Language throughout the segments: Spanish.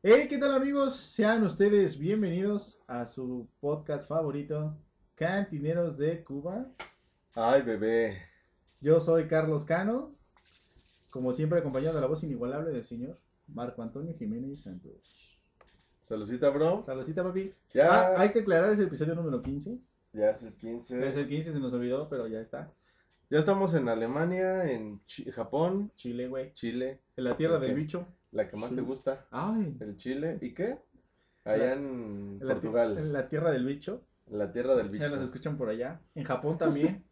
Hey, ¿qué tal amigos? Sean ustedes bienvenidos a su podcast favorito, Cantineros de Cuba. Ay, bebé. Yo soy Carlos Cano, como siempre acompañado de la voz inigualable del señor Marco Antonio Jiménez Santos. Saludcita, bro. Saludcita, papi. Ya. Ah, hay que aclarar, es el episodio número 15. Ya es el 15. Es el 15, se nos olvidó, pero ya está. Ya estamos en Alemania, en Japón, Chile, güey. Chile, En la tierra del bicho. La que más te gusta, Ay. el Chile. ¿Y qué? Allá en la, Portugal, en la tierra del bicho. en la tierra del Ya bicho. nos escuchan por allá. En Japón también.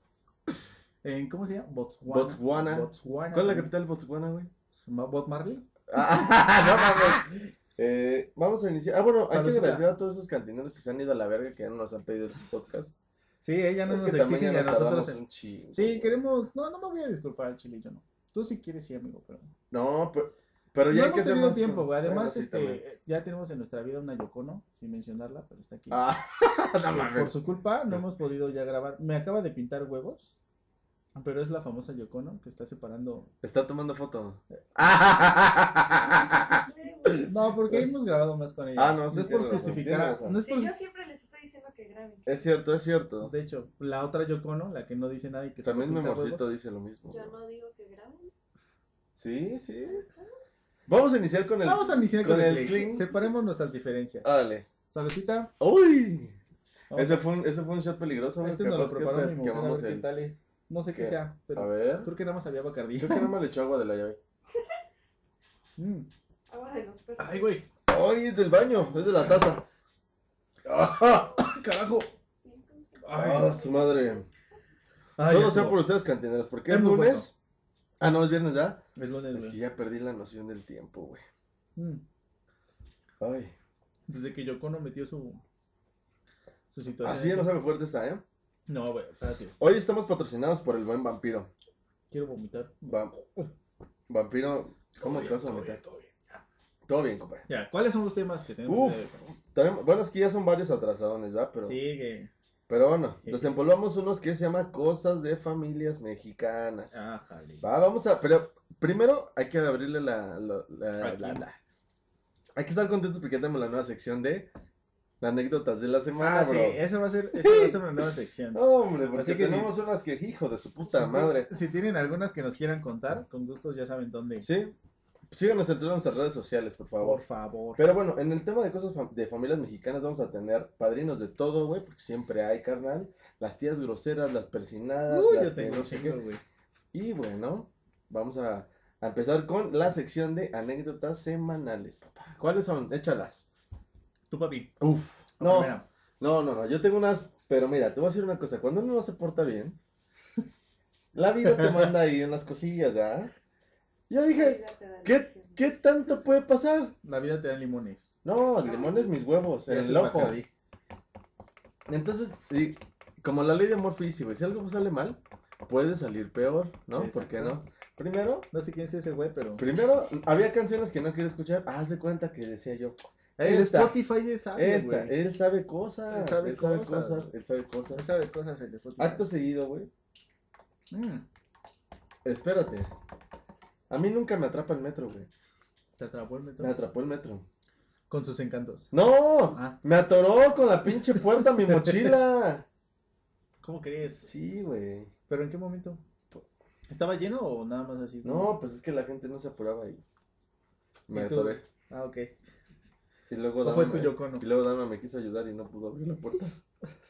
en, ¿Cómo se llama? Botswana. Botswana. Botswana. ¿Cuál es la capital de Botswana, güey? ¿Bot Marley? Ah, no mames. Eh, vamos a iniciar. Ah, bueno, hay que agradecer a todos esos cantineros que se han ido a la verga que ya no nos han pedido este podcast. Sí, ella no Es nos exigen ya y a nosotros. chingo. Sí, queremos. No, no me voy a disculpar al chile, yo no. Tú sí quieres, sí, amigo, pero. No, pero, pero no ya hay que hemos tenido más tiempo, güey. Además, este, también. ya tenemos en nuestra vida una Yocono, sin mencionarla, pero está aquí. Ah, no Por su culpa, no hemos podido ya grabar. Me acaba de pintar huevos. Pero es la famosa Yocono que está separando. Está tomando foto. No, porque hemos grabado más con ella. Ah, no, sí, es por razón, justificar. No es Sí, por- yo siempre les estoy diciendo que graben. Es cierto, es cierto. De hecho, la otra Yocono, la que no dice nada y que También mi amorcito huevos. dice lo mismo. Yo no digo que graben. Sí, sí. Vamos a iniciar con el. Vamos a iniciar con, con el, clink. Separemos nuestras diferencias. Órale. Saludcita. ¡Uy! Vamos Ese fue, un, ese fue un shot peligroso. Este nos lo que preparó mi mujer, a ver quemamos qué el- tal es. No sé qué, ¿Qué? sea, pero A ver. creo que nada más había Bacardí. Creo que no me le echó agua de la llave. Mm. Agua de los perros. Ay, güey. ¡Ay, es del baño! Es de la taza. ¡Ah! Carajo. ¡Ah, su madre! Ay, Todo sea por ustedes, cantineros. ¿Por qué Es lunes? Ah, no, es viernes ya. es lunes, Es güey. que ya perdí la noción del tiempo, güey. Mm. Ay. Desde que Yocono metió su su situación. Así ya no sabe fuerte está, ¿eh? No, güey, espérate. Hoy estamos patrocinados por el buen vampiro. Quiero vomitar. Va- Vampiro, ¿cómo te vas a meter? todo bien. Todo bien, compadre. Ya, ¿cuáles son los temas que tenemos? Uf, tenemos- bueno, es que ya son varios atrasadones, ¿verdad? Pero, Sigue. Pero bueno, Sí. desempolvamos unos que se llama Cosas de Familias Mexicanas. Ah. Va, vamos a, pero primero hay que abrirle la, la- la- Aquí. la- la- Hay que estar contentos porque ya tenemos la nueva sección de anécdotas de la semana, Ah, sí, eso va a ser, eso va a ser una nueva sección. Hombre, porque Así que tenemos unas que, hijo de su puta Si- madre. Si tienen algunas que nos quieran contar, con gustos ya saben dónde. Sí, síganos en todas nuestras redes sociales, por favor. Por favor. Pero bueno, en el tema de cosas fam- de familias mexicanas vamos a tener padrinos de todo, güey, porque siempre hay, carnal. Las tías groseras, las persinadas, Uy, las yo tengo güey. Y bueno, vamos a, a empezar con la sección de anécdotas semanales, papá. ¿Cuáles son? Échalas. Tu papi. Uf. No, no, no, no, yo tengo unas, pero mira, te voy a decir una cosa. Cuando uno no se porta bien, la vida te manda ahí unas cosillas, ¿ya? Yo dije, ¿qué. ¿qué tanto puede pasar? La vida te da limones. No, limones mis huevos, en el se ojo. Bacardí. Entonces, y como la ley de Murphy, güey, si algo sale mal, puede salir peor, ¿no? ¿Por qué no? Primero, No sé quién es ese güey, pero. primero, había canciones que no quiero escuchar. Ah, haz de cuenta que decía yo, El esta, Spotify ya sabe, esta, güey. él sabe cosas, Él él sabe sabe, cosas, cosas, él sabe cosas. sabe cosas el. Acto seguido, güey, Mm, espérate. A mí nunca me atrapa el metro, güey. te atrapó el metro. Me atrapó el metro. Con sus encantos. ¡No! Ah, Me atoró con la pinche puerta mi mochila. ¿cómo crees? Sí, güey. ¿Pero en qué momento? ¿Estaba lleno o nada más así? No, pues es que la gente no se apuraba y me atoré. Ah, ok. Y luego ¿O fue Dama tu Yocono? Y luego Dama me quiso ayudar y no pudo abrir la puerta.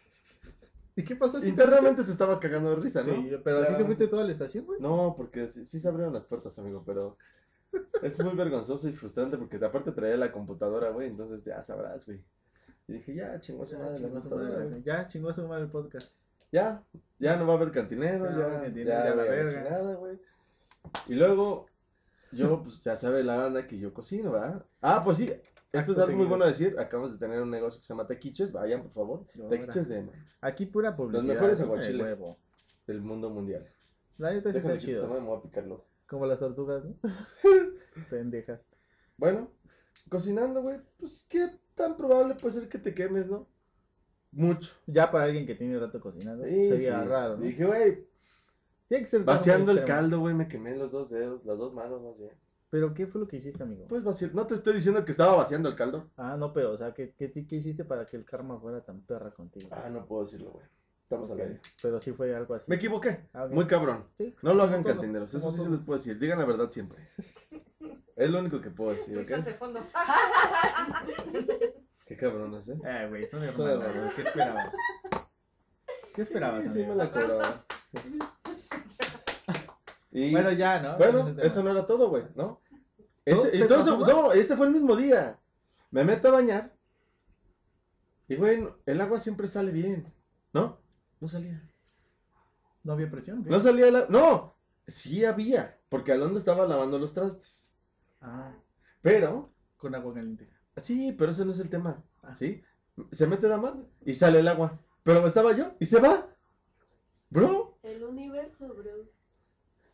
¿Y qué pasó? ¿Sí te Internamente se estaba cagando de risa? ¿no? Sí, pero así te fuiste toda la estación, güey. No, porque sí, sí se abrieron las puertas, amigo, pero es muy vergonzoso y frustrante porque aparte traía la computadora, güey, entonces ya sabrás, güey. Y dije, ya, chingó a su madre la computadora, güey. Ya chingó a su madre el podcast. Ya, ya no va a haber cantineros, Ya no va a ya, haber cantineros, ya, ya la verga. güey. Y luego, yo, pues ya sabe la banda que yo cocino, ¿verdad? Ah, pues sí, esto es algo muy bueno decir. Acabamos de tener un negocio que se llama Tequiches, vayan, por favor. Ahora. Tequiches de, Aquí pura publicidad. mejores ¿no? aguachiles. Del mundo mundial. La neta sí Déjame está que esta chido. madre me voy a picarlo. Como las tortugas, ¿no? Pendejas. Bueno, cocinando, güey, pues qué tan probable puede ser que te quemes, ¿no? Mucho. Ya para alguien que tiene rato cocinando, Sí, sería sí. raro, ¿no? Dije, güey, Tiene que ser vaciando el extremo. caldo, güey, me quemé los dos dedos, las dos manos más bien. ¿Pero qué fue lo que hiciste, amigo? Pues vaciar. No te estoy diciendo que estaba vaciando el caldo. Ah, no, pero, o sea, ¿qué, qué, qué hiciste para que el karma fuera tan perra contigo? Ah, no puedo decirlo, güey. Estamos al Ok, aire. Pero sí fue algo así. Me equivoqué. Ah. Muy cabrón. Sí. No lo hagan cantineros. Eso sí se les puedo decir. Digan la verdad siempre. Es lo único que puedo decir, ¿ok? Qué cabrones, ¿eh? Ah, güey, son Son hermanos, ¿Qué esperabas? ¿Qué esperabas, Sí, me la cobraba. Y Bueno, ya, ¿no? Bueno, eso no era todo, güey, ¿no? ¿No? Ese, ¿Te entonces, no, ese fue el mismo día. Me meto a bañar. Y, güey, el agua siempre sale bien. ¿No? No salía. ¿No había presión? ¿qué? No salía la... No, sí había. Porque Alonso estaba lavando los trastes. Ah, Pero, con agua caliente. sí, pero ese no es el tema. Ah. ¿Sí? Se mete la mano y sale el agua. Pero estaba yo y se va. Bro, El universo, bro.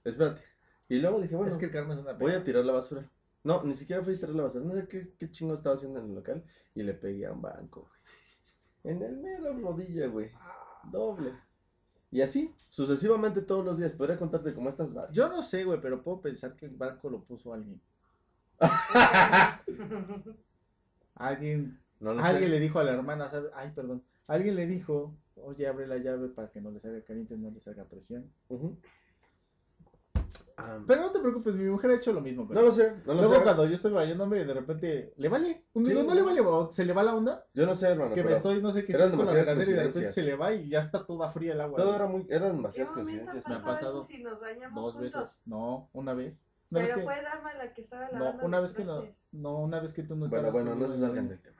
espérate. Y luego dije, bueno, es que el karma es una voy a tirar la basura. No, ni siquiera fui a tirar la basura. No sé qué, qué chingo estaba haciendo en el local. Y le pegué a un banco, güey. En el mero rodilla, güey. Doble. Y así, sucesivamente todos los días. Podría contarte cómo estas varias. Yo no sé, güey, pero puedo pensar que el barco lo puso alguien. Alguien, No alguien sé. le dijo a la hermana, ¿sabe? Ay, perdón. Alguien le dijo, oye, abre la llave para que no le salga caliente, no le salga presión. Ah, Pero no te preocupes, mi mujer ha hecho lo mismo. güey. no lo sé, no lo Luego sé. cuando yo estoy bañándome, de repente, ¿le vale? Un Sí, digo, no no. le vale, se le va la onda, Yo no sé, hermano. que me pero estoy, no sé, que eran estoy con la regadera y de repente se le va y ya está toda fría el agua. Todo era muy, eran ¿Qué demasiadas coincidencias. Me ha pasado eso si nos bañamos Dos juntos? veces. No, una vez. Una Pero vez que, fue Dama la que estaba no, lavando una los vez que no, no, una vez que tú no Bueno, estabas. bueno, no conmigo se salgan del tema.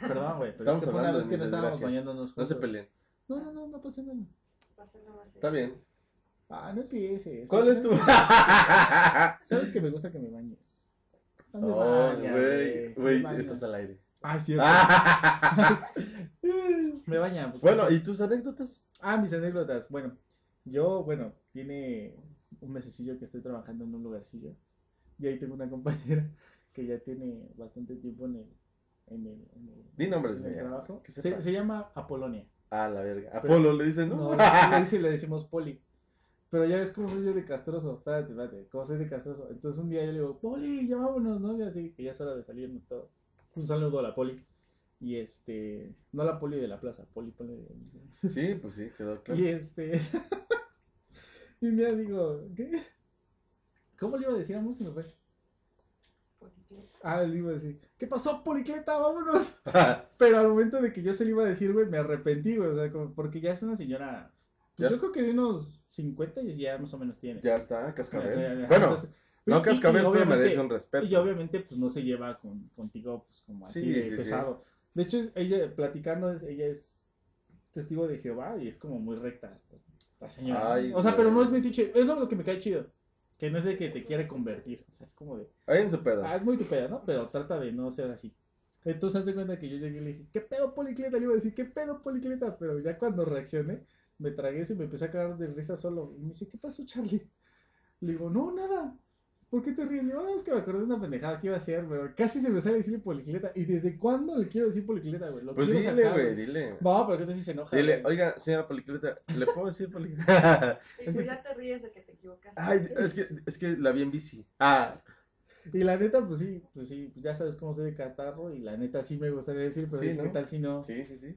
Perdón, güey, pero Estamos es que fue una vez que no estábamos bañándonos No se peleen. No, no, no, no pasa nada. Pasó nada más. Está bien. Ah, no empieces. ¿Cuál es tu? sabes que- me gusta que me bañes. No me güey, güey, estás al aire. Ay, cierto. Me baña. porque bueno, ¿y tus anécdotas? Ah, mis anécdotas. Bueno, yo, bueno, tiene un mesecillo que estoy trabajando en un lugarcillo. Y ahí tengo una compañera que ya tiene bastante tiempo en el, en el, en el, Di nombres, en el trabajo. Se, se llama Apolonia. Ah, la verga. Pero- Apolo le dicen, ¿no? No, le, dice- le decimos Poli. Pero ya ves cómo soy yo de castroso. Espérate, espérate. Cómo soy de castroso. Entonces un día yo le digo, Poli, ya vámonos, ¿no? Y así, que ya es hora de salirnos todo. Un saludo a la Poli. Y este, no la Poli de la plaza, Poli, Poli. de- Sí, pues sí, quedó claro. Y este. y un día digo, ¿qué? ¿Cómo le iba a decir a Mus? Se me fue. Policleta. Ah, le iba a decir, ¿qué pasó, Policleta? Vámonos. Pero al momento de que yo se lo iba a decir, güey, me arrepentí, güey. O sea, como- porque ya es una señora. Pues yo creo que de unos 50 y ya más o menos tiene. ya está, cascabel. ya- Bueno, entonces- no cascabel te merece un respeto. Y obviamente, pues no se lleva con, contigo, pues como así Sí, de sí, sí. pesado. De hecho, ella platicando, ella es testigo de Jehová y es como muy recta. La señora. Ay, o sea, pero no es metiche. Eso es lo que me cae chido. Que no es de que te quiere convertir. O sea, es como de. Ahí en su pedo. Ah, es muy tu peda, ¿no? Pero trata de no ser así. Entonces, haz de cuenta que yo llegué y le dije, ¿qué pedo, Policleta? Le iba a decir, ¿qué pedo, Policleta? Pero ya cuando reaccioné, me tragué eso y me empecé a cagar de risa solo. Y me dice, ¿qué pasó, Charlie? Le digo, no, nada. ¿Por qué te ríes? Le digo, no, es que me acordé de una pendejada que iba a hacer, pero casi se me sale decirle Policleta. ¿Y desde cuándo le quiero decir Policleta, güey? Lo Pues quiero dile, sacar, güey, dile. No, pero que te si se enoja. Dile, güey. oiga, señora Policleta, ¿le puedo decir Policleta? Y pues ya te ríes de que te equivocaste. Ay, es que, es que la vi en bici. Ah, Y la neta, pues sí, pues sí, ya sabes cómo soy de catarro y la neta sí me gustaría decir, pero Sí, ¿no? ¿qué tal si no? sí, sí, sí.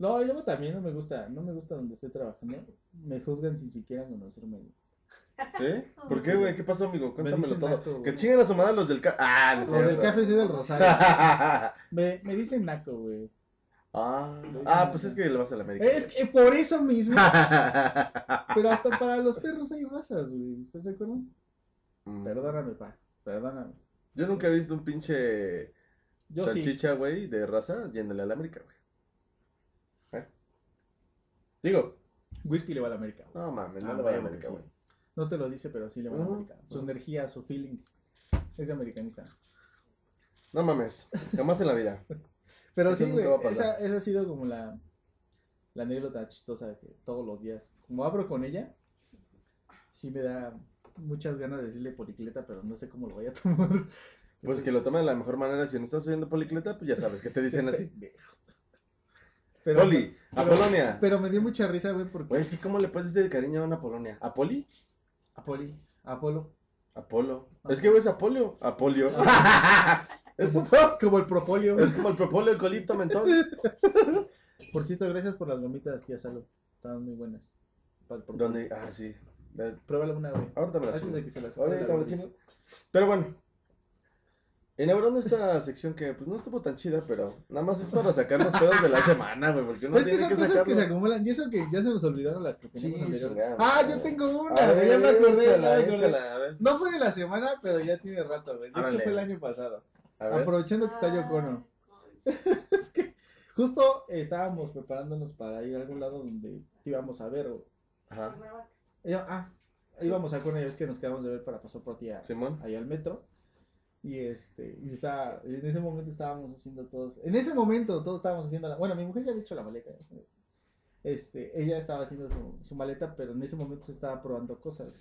No, y luego también no me gusta, no me gusta donde estoy trabajando. Me juzgan sin siquiera conocerme. ¿Sí? ¿Por qué, güey? ¿Qué pasó, amigo? Cuéntamelo todo. naco, güey. que chinguen a su madre los del ca... Ah, no Los del café sí del Rosario. Me, me dicen naco, güey. ah, ah, pues es que le vas a la América. Es que por eso mismo, pero hasta para los perros hay razas, güey. ¿Estás de acuerdo? Mm. Perdóname, pa. Perdóname. Yo nunca he visto un pinche Yo salchicha, güey, de raza yéndole a la América, güey. Digo, Whisky le va a la América. güey. no mames, no Ah, le va a la América, sí. güey. No te lo dice, pero sí le va a la Ujú. América. Su energía, su feeling. Es de americanista. No mames, jamás en la vida. Pero Eso sí, nunca güey. va a pasar. Esa, esa ha sido como la, la anécdota chistosa de que todos los días, como abro con ella, sí me da muchas ganas de decirle policleta, pero no sé cómo lo voy a tomar. Pues que lo tomen de la mejor manera. Si no estás oyendo Policleta, pues ya sabes que te dicen así. Pendejo. Pero, Poli, a pero- Polonia. pero me dio mucha risa, güey, porque Güey, es que ¿cómo le puedes decir cariño a una Polonia? ¿A Poli? a Poli, a Apolo, Apolo. Ajá. Es que, güey, es Apolio. Apolio. es, Como el propolio. es como el propóleo, el colito, mentón. Por cierto, gracias por las gomitas, tía Salo. Estaban muy buenas. ¿Dónde? Ah, sí. Pruébala una, güey. Ahorita me la Antes de que se las Ahorita me la chingo. chingo. Pero bueno. Inaugurando esta sección que pues no estuvo tan chida, pero nada más es para sacar los pedos de la semana, güey, porque uno es que tiene son que cosas que se acumulan. Y eso que ya se nos olvidaron las que teníamos Sí, anterior. Ah, yo tengo una, ver, Ya me acordé, ya échala, me acordé. échala, a ver. No fue de la semana, pero ya tiene rato, güey. De hecho, fue el año pasado. A ver. Aprovechando que está Yocono. es que justo estábamos preparándonos para ir a algún lado donde te íbamos a ver. o- Ajá. Iba- ah, íbamos a Cono, ya ves que nos quedamos de ver para pasar por ti a- Simón. ahí al metro. Y este, y estaba, en ese momento estábamos haciendo todos, en ese momento todos estábamos haciendo la, bueno, mi mujer ya había hecho la maleta. Este, ella estaba haciendo su, su maleta, pero en ese momento se estaba probando cosas.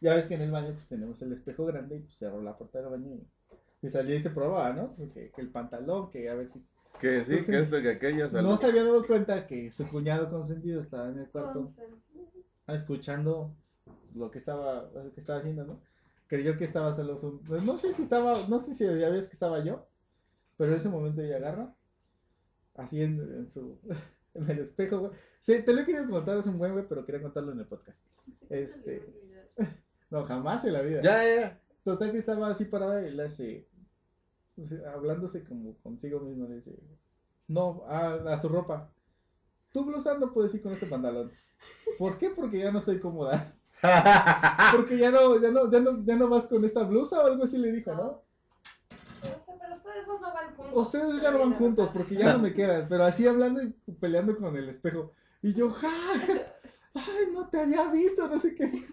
Ya ves que en el baño pues tenemos el espejo grande y pues cerró la puerta del baño y, y salía y se probaba, ¿no? Que, que el pantalón, que a ver si... Que sí, Entonces, que esto, que aquello. sea, No se había dado cuenta que su cuñado consentido estaba en el cuarto escuchando lo que estaba, lo que estaba haciendo, ¿no? Creyó que estaba solo su- pues, no sé si estaba, no sé si ya ves que estaba yo, pero en ese momento ella agarra, así en, en su, en el espejo, güey. Sí, te lo he querido contar hace un buen, güey, pero quería contarlo en el podcast. Sí, Este. No, jamás en la vida. Ya, ya, ya. Total que estaba así parada y le hace, hablándose como consigo mismo, le dice, no, a, a su ropa, tu blusa no puedes ir con este pantalón. ¿Por qué? Porque ya no estoy cómoda. Porque ya no, ya no, ya no, ya no vas con esta blusa o algo así le dijo, ¿no? Pero, ustedes dos no van juntos. Ustedes ya no van juntos porque ya no me quedan, pero así hablando y peleando con el espejo. Y yo, ¡ja! ja, ¡Ay, no te había visto! No sé qué.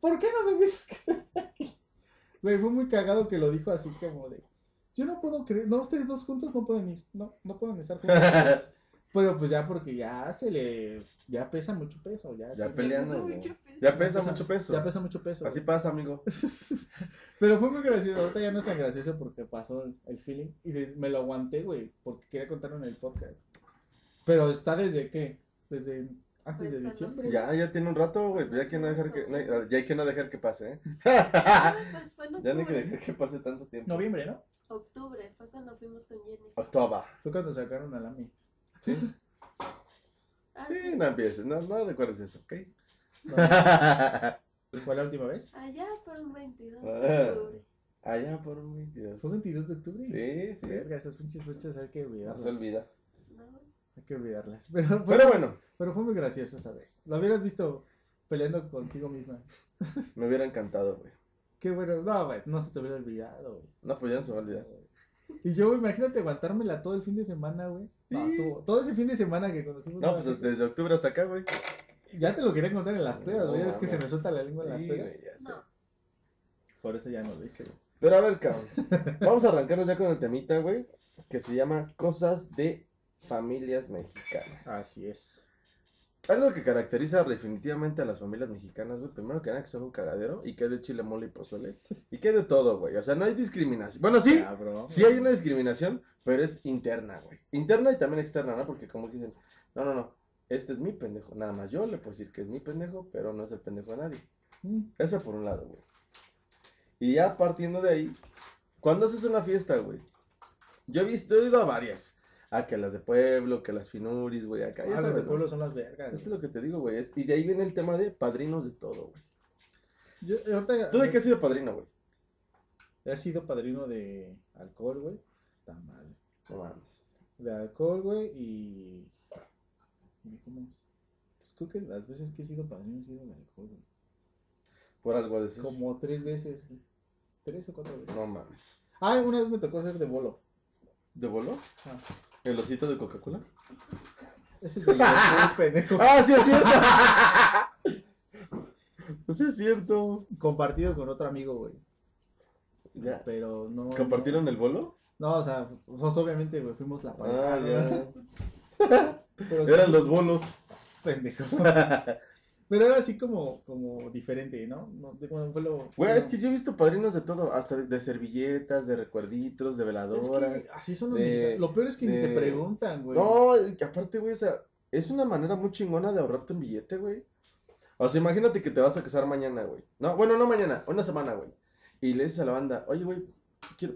¿Por qué no me dices que estás aquí? Güey, fue muy cagado que lo dijo así como de. Yo no puedo creer. No, ustedes dos juntos no pueden ir. No, no pueden estar juntos. Pero pues ya porque ya se le. Ya pesa mucho peso. Ya, Ya peleando, peso. Ya pesa mucho peso. Ya pesa mucho peso. Así güey. pasa, amigo. Pero fue muy gracioso. Ahorita ya no es tan gracioso porque pasó el, el feeling. Y me lo aguanté, güey. Porque quería contarlo en el podcast. Pero está desde qué? Desde antes de Pues, diciembre. Ya, ya tiene un rato, güey. Ya hay que no dejar que, no hay- ya hay que no dejar que pase, ¿eh? Pues fue en Ya no hay que octubre. dejar que pase tanto tiempo. Noviembre, ¿no? Octubre, fue cuando fuimos con Jenny. October. Fue cuando sacaron a Lami. ¿Sí? Ah, Sí, sí. no empieces, no, no recuerdes eso, ¿ok? ¿Fue la última vez? Allá por un 22 Ah. de octubre. Allá por un 22. ¿Fue 22 de octubre? Sí, sí. Verga, esas pinches fechas hay que No olvidarlas. se olvida. No, Hay que olvidarlas. Pero, fue- Pero bueno, pero fue muy gracioso esa vez. Lo hubieras visto peleando consigo misma. me hubiera encantado, güey. Qué bueno. No, güey, no se te hubiera olvidado, güey. No, pues ya no se me olvida. Y yo, imagínate aguantármela todo el fin de semana, güey. No, Sí. estuvo. Todo ese fin de semana que conocimos. No, pues desde octubre hasta acá, güey. Ya te lo quería contar en las pedas, güey. No, Ya ves que se me suelta la lengua en las Sí, ya sé. no. Por eso ya no lo hice, güey. Pero a ver, cabrón. Vamos a arrancarnos ya con el temita, güey. Que se llama Cosas de Familias Mexicanas. Así es. Algo que caracteriza definitivamente a las familias mexicanas, güey. Primero que nada, que son un cagadero. Y que hay de chile, mole y pozole. Y que hay de todo, güey. O sea, no hay discriminación. Bueno, sí. Cabrón. Sí hay una discriminación, pero es interna, güey. Interna y también externa, ¿no? Porque como que dicen, no, no, no. Este es mi pendejo. Nada más yo le puedo decir que es mi pendejo, pero no es el pendejo de nadie. Mm. Eso por un lado, güey. Y ya partiendo de ahí, cuando haces una fiesta, güey? Yo he visto, he ido a varias. A que las de pueblo, que las finuris, güey, acá. Ah, las de pueblo son las vergas. Eso es lo que te digo, güey. Y de ahí viene el tema de padrinos de todo, güey. Yo, ahorita, ¿Tú de qué has sido padrino, güey? He sido padrino de alcohol, güey. Está mal. No mames. De alcohol, güey, y. ¿Y cómo es? Pues creo que las veces que he sido padrino he sido de alcohol, güey. Por algo de eso. Como tres veces, güey. Tres o cuatro veces. No mames. Ah, una vez me tocó ser de bolo. ¿De bolo? Ah, ¿El osito de Coca-Cola? ese es de pendejo. ¡Ah, sí es cierto! sí es cierto. Compartido con otro amigo, güey. Ya. Pero no. ¿Compartieron el bolo? No, o sea, pues obviamente, güey, fuimos la pareja. Ah, ya. Pero Eran sí, los bolos. pendejo. Pero era así como, como diferente, ¿no? no de- bueno, fue lo. Güey, no. es que yo he visto padrinos de todo, hasta de, de servilletas, de recuerditos, de Es veladoras. que así son los de-. Lo peor es que ni te preguntan, güey. No, es que aparte, güey, o sea, es una manera muy chingona de ahorrarte un billete, güey. O sea, imagínate que te vas a casar mañana, güey. No, bueno, no mañana, una semana, güey. Y le dices a la banda, oye, güey,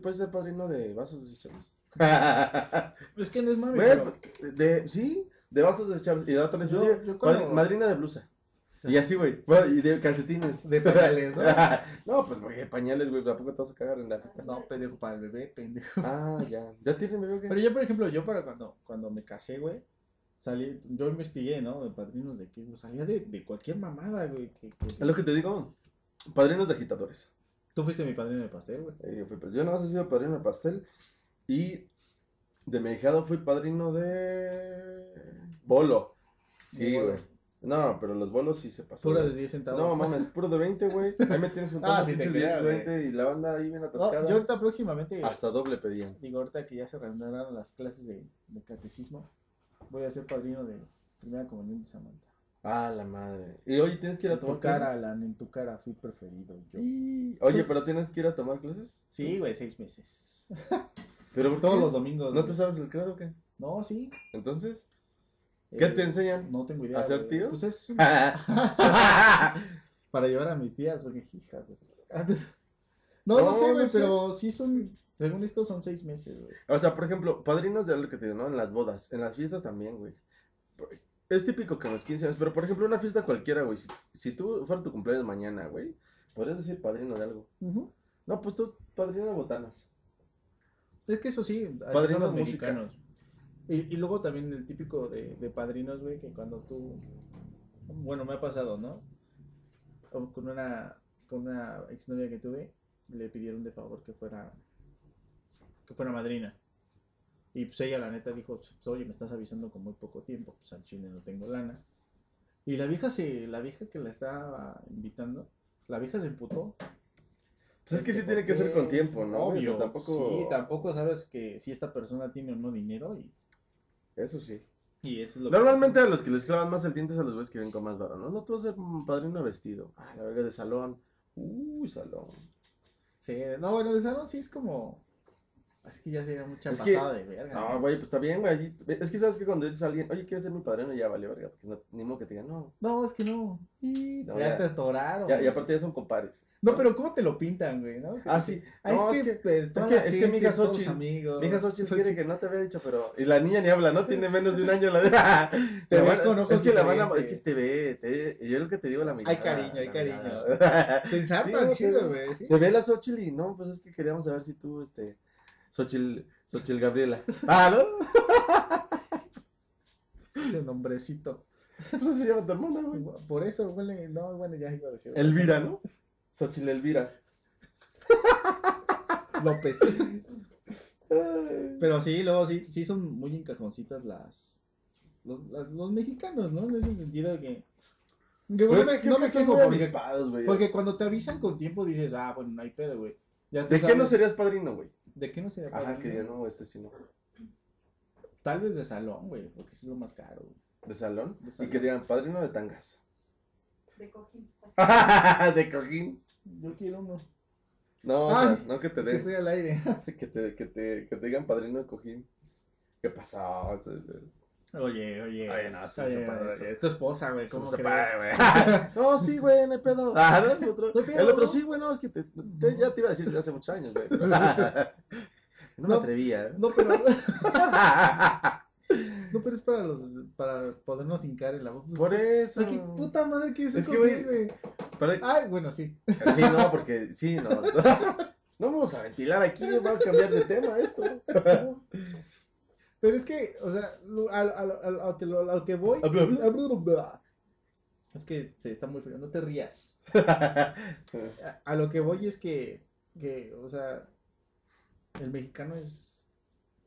¿puedes ser padrino de vasos de chaves? Es que no es mami, Güey, pero- de, sí, de vasos de chaves. Y la otra le dice, madrina de blusa. Y así, güey. Bueno, Y de calcetines. De pañales, ¿no? no, pues, güey, pañales, güey. ¿A poco te vas a cagar en la fiesta? No, pendejo para el bebé, pendejo. Ah, ya. ¿Ya tienen bebé qué? Pero yo, por ejemplo, yo para cuando, cuando me casé, güey, salí, yo investigué, ¿no? De padrinos de qué, güey, salía de, de cualquier mamada, güey. Que, que- Es lo que te digo. Padrinos de agitadores. Tú fuiste mi padrino de pastel, güey. Eh, yo, fui, pues, yo nada más he sido padrino de pastel. Y de mi hijado fui padrino de. Bolo. Sí, güey. No, pero los bolos sí se pasó. Güey. de 10 centavos. No, mames, puro de 20, güey. Ahí me tienes juntando Ah, sí te de 20 y la banda ahí bien No, atascada. yo ahorita próximamente, Hasta doble pedían. digo, ahorita que ya se reanudaron las clases de, de catecismo, voy a ser padrino de primera comunión de Samantha. Ah, la madre. Y oye, tienes que ir a En tu tomar cara, clases. Alan, en tu cara fui preferido yo. Y- Oye, pero tienes que ir a tomar clases. Sí, güey, seis meses. Pero ¿por Todos los domingos. ¿No güey. te sabes el credo o qué? No, sí. Entonces, ¿qué Eh, te enseñan? No tengo idea. ¿A ser tío? Pues es un- para llevar a mis tías, porque hijas Antes- No, no, No, sé, güey, no sé. pero sí son, según esto son seis meses, güey. O sea, por ejemplo, padrinos de lo que te digo, ¿no? En las bodas, en las fiestas también, güey. Es típico que a los 15 años, pero por ejemplo, una fiesta cualquiera, güey. Si, si tú fuera tu cumpleaños mañana, güey, podrías decir padrino de algo. No, pues tú, padrino de botanas. Es que eso sí, así Padrino son los de música. mexicanos. Y, y luego también el típico de, de padrinos, güey, que cuando tú, bueno, me ha pasado, ¿no? O con una, con una exnovia que tuve, le pidieron de favor que fuera, que fuera madrina. Y pues ella la neta dijo, pues oye, me estás avisando con muy poco tiempo, pues al chile no tengo lana. Y la vieja se, la vieja que la estaba invitando, la vieja se emputó. Pues es que sí ¿por tiene que ser con tiempo, ¿no? Tampoco- Sí, tampoco sabes que si esta persona tiene o no dinero y, Eso sí. y eso es lo que Normalmente a los que les clavan más el diente es a los güeyes que ven con más varo, ¿no? No, tú vas a ser padrino vestido. Ah, la verga de salón. Uy, salón. Sí, no, bueno, de salón sí es como. Es que ya sería mucha Es que- pasada de verga. No, güey, pues está bien, güey. Es que sabes que cuando dices a alguien, oye, ¿quieres ser mi padrino? Ya vale, verga. Porque no, ni modo que te digan, no. No, es que no. Y, no, ya, ya, te atoraron. ya- y aparte ya son compares. No, pero ¿cómo te lo pintan, güey? ¿no? Que Ah, sí. Ah, No, es, que, eh, toda que- la es que gente, mi hija Xochitl- amigos. Mi hija Xochitl Xochitl. quiere que no te había dicho, pero. Y la niña ni habla, ¿no? Tiene menos de un año la de. Te ve van- con ojos Es que la van a. Es que te ve. Te, yo lo que te digo, la mirada. Hay cariño, hay cariño. ensartan Sí, chido, güey. Te ve la Xochitl y no, pues es que queríamos saber si tú, este. Xochitl Gabriela. Ah, ¿no? Ese nombrecito. Pues así se llama tu hermana, güey. Por eso, huele. No, bueno, ya iba a decir. Elvira, ¿no? Xochitl Elvira. López. Pero sí, luego sí, sí son muy encajoncitas las los, las- los mexicanos, ¿no? En ese sentido de que. que Güey, no me, no me quejo porque, güey. porque cuando te avisan con tiempo dices, ah, bueno, no hay pedo, güey. Ya ¿De qué no serías padrino, güey? ¿De qué no sería Ajá, padrino? que diga, no, este sí no. Tal vez de salón, güey, porque es lo más caro, güey. De salón. De Y que digan, padrino de tangas. De cojín. de cojín. Yo quiero uno. No, o sea, no que te Que den. estoy al aire. Que te, que te, que te digan padrino de cojín. ¿Qué pasó? Oye, oye. Oye, no, sí, oye, se puede, oye, esto- es tu esposa, güey. eso ¿Cómo no se güey. No, sí, güey, no hay pedo. Ah, ¿no? El otro, No pedo, el otro ¿no? sí, güey, no, es que te, te- ya te iba a decir desde hace muchos años, güey. pero- No me atrevía. ¿eh? No, pero. no, pero es para los. Para podernos hincar en la voz. Por eso. Ay, qué puta madre que es que, güey, güey. Para- Ay, bueno, sí. Sí, no, porque sí, no. No vamos a ventilar aquí, va a cambiar de tema esto. Pero es que, o sea, lo- a, a, a, a lo que, lo- a lo que voy. Es que se está muy frío, no te rías. A, a lo que voy es que, que, o sea, el mexicano es.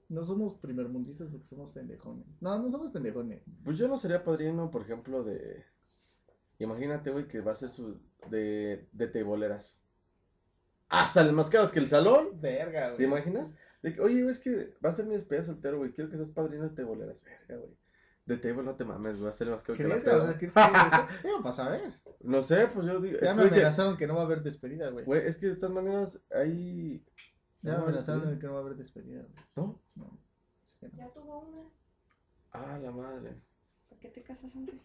No somos primermundistas porque somos pendejones. No, no somos pendejones. Pues yo no sería padrino, por ejemplo, de. Imagínate, güey, que va a ser su. de. de teboleras. Ah, salen más caras que el salón. Verga, ¿Te güey. imaginas? De que, oye, güey, es que va a ser mi despedida soltero, güey. Quiero que seas padrino de teboleras. Verga, güey. De table no te mames, güey. Va a ser más que la ¿Crees? peda. O sea, ¿crees que eso? Para saber. No sé, pues yo digo. Ya Es me que, dice, amenazaron que no va a haber despedida, güey. güey, es que de todas maneras hay. Ya me no, amenazaron despedida. de que no va a haber despedida, güey. ¿No? No. es que no. Ya tuvo una. Ah, la madre. ¿Por qué te casas antes?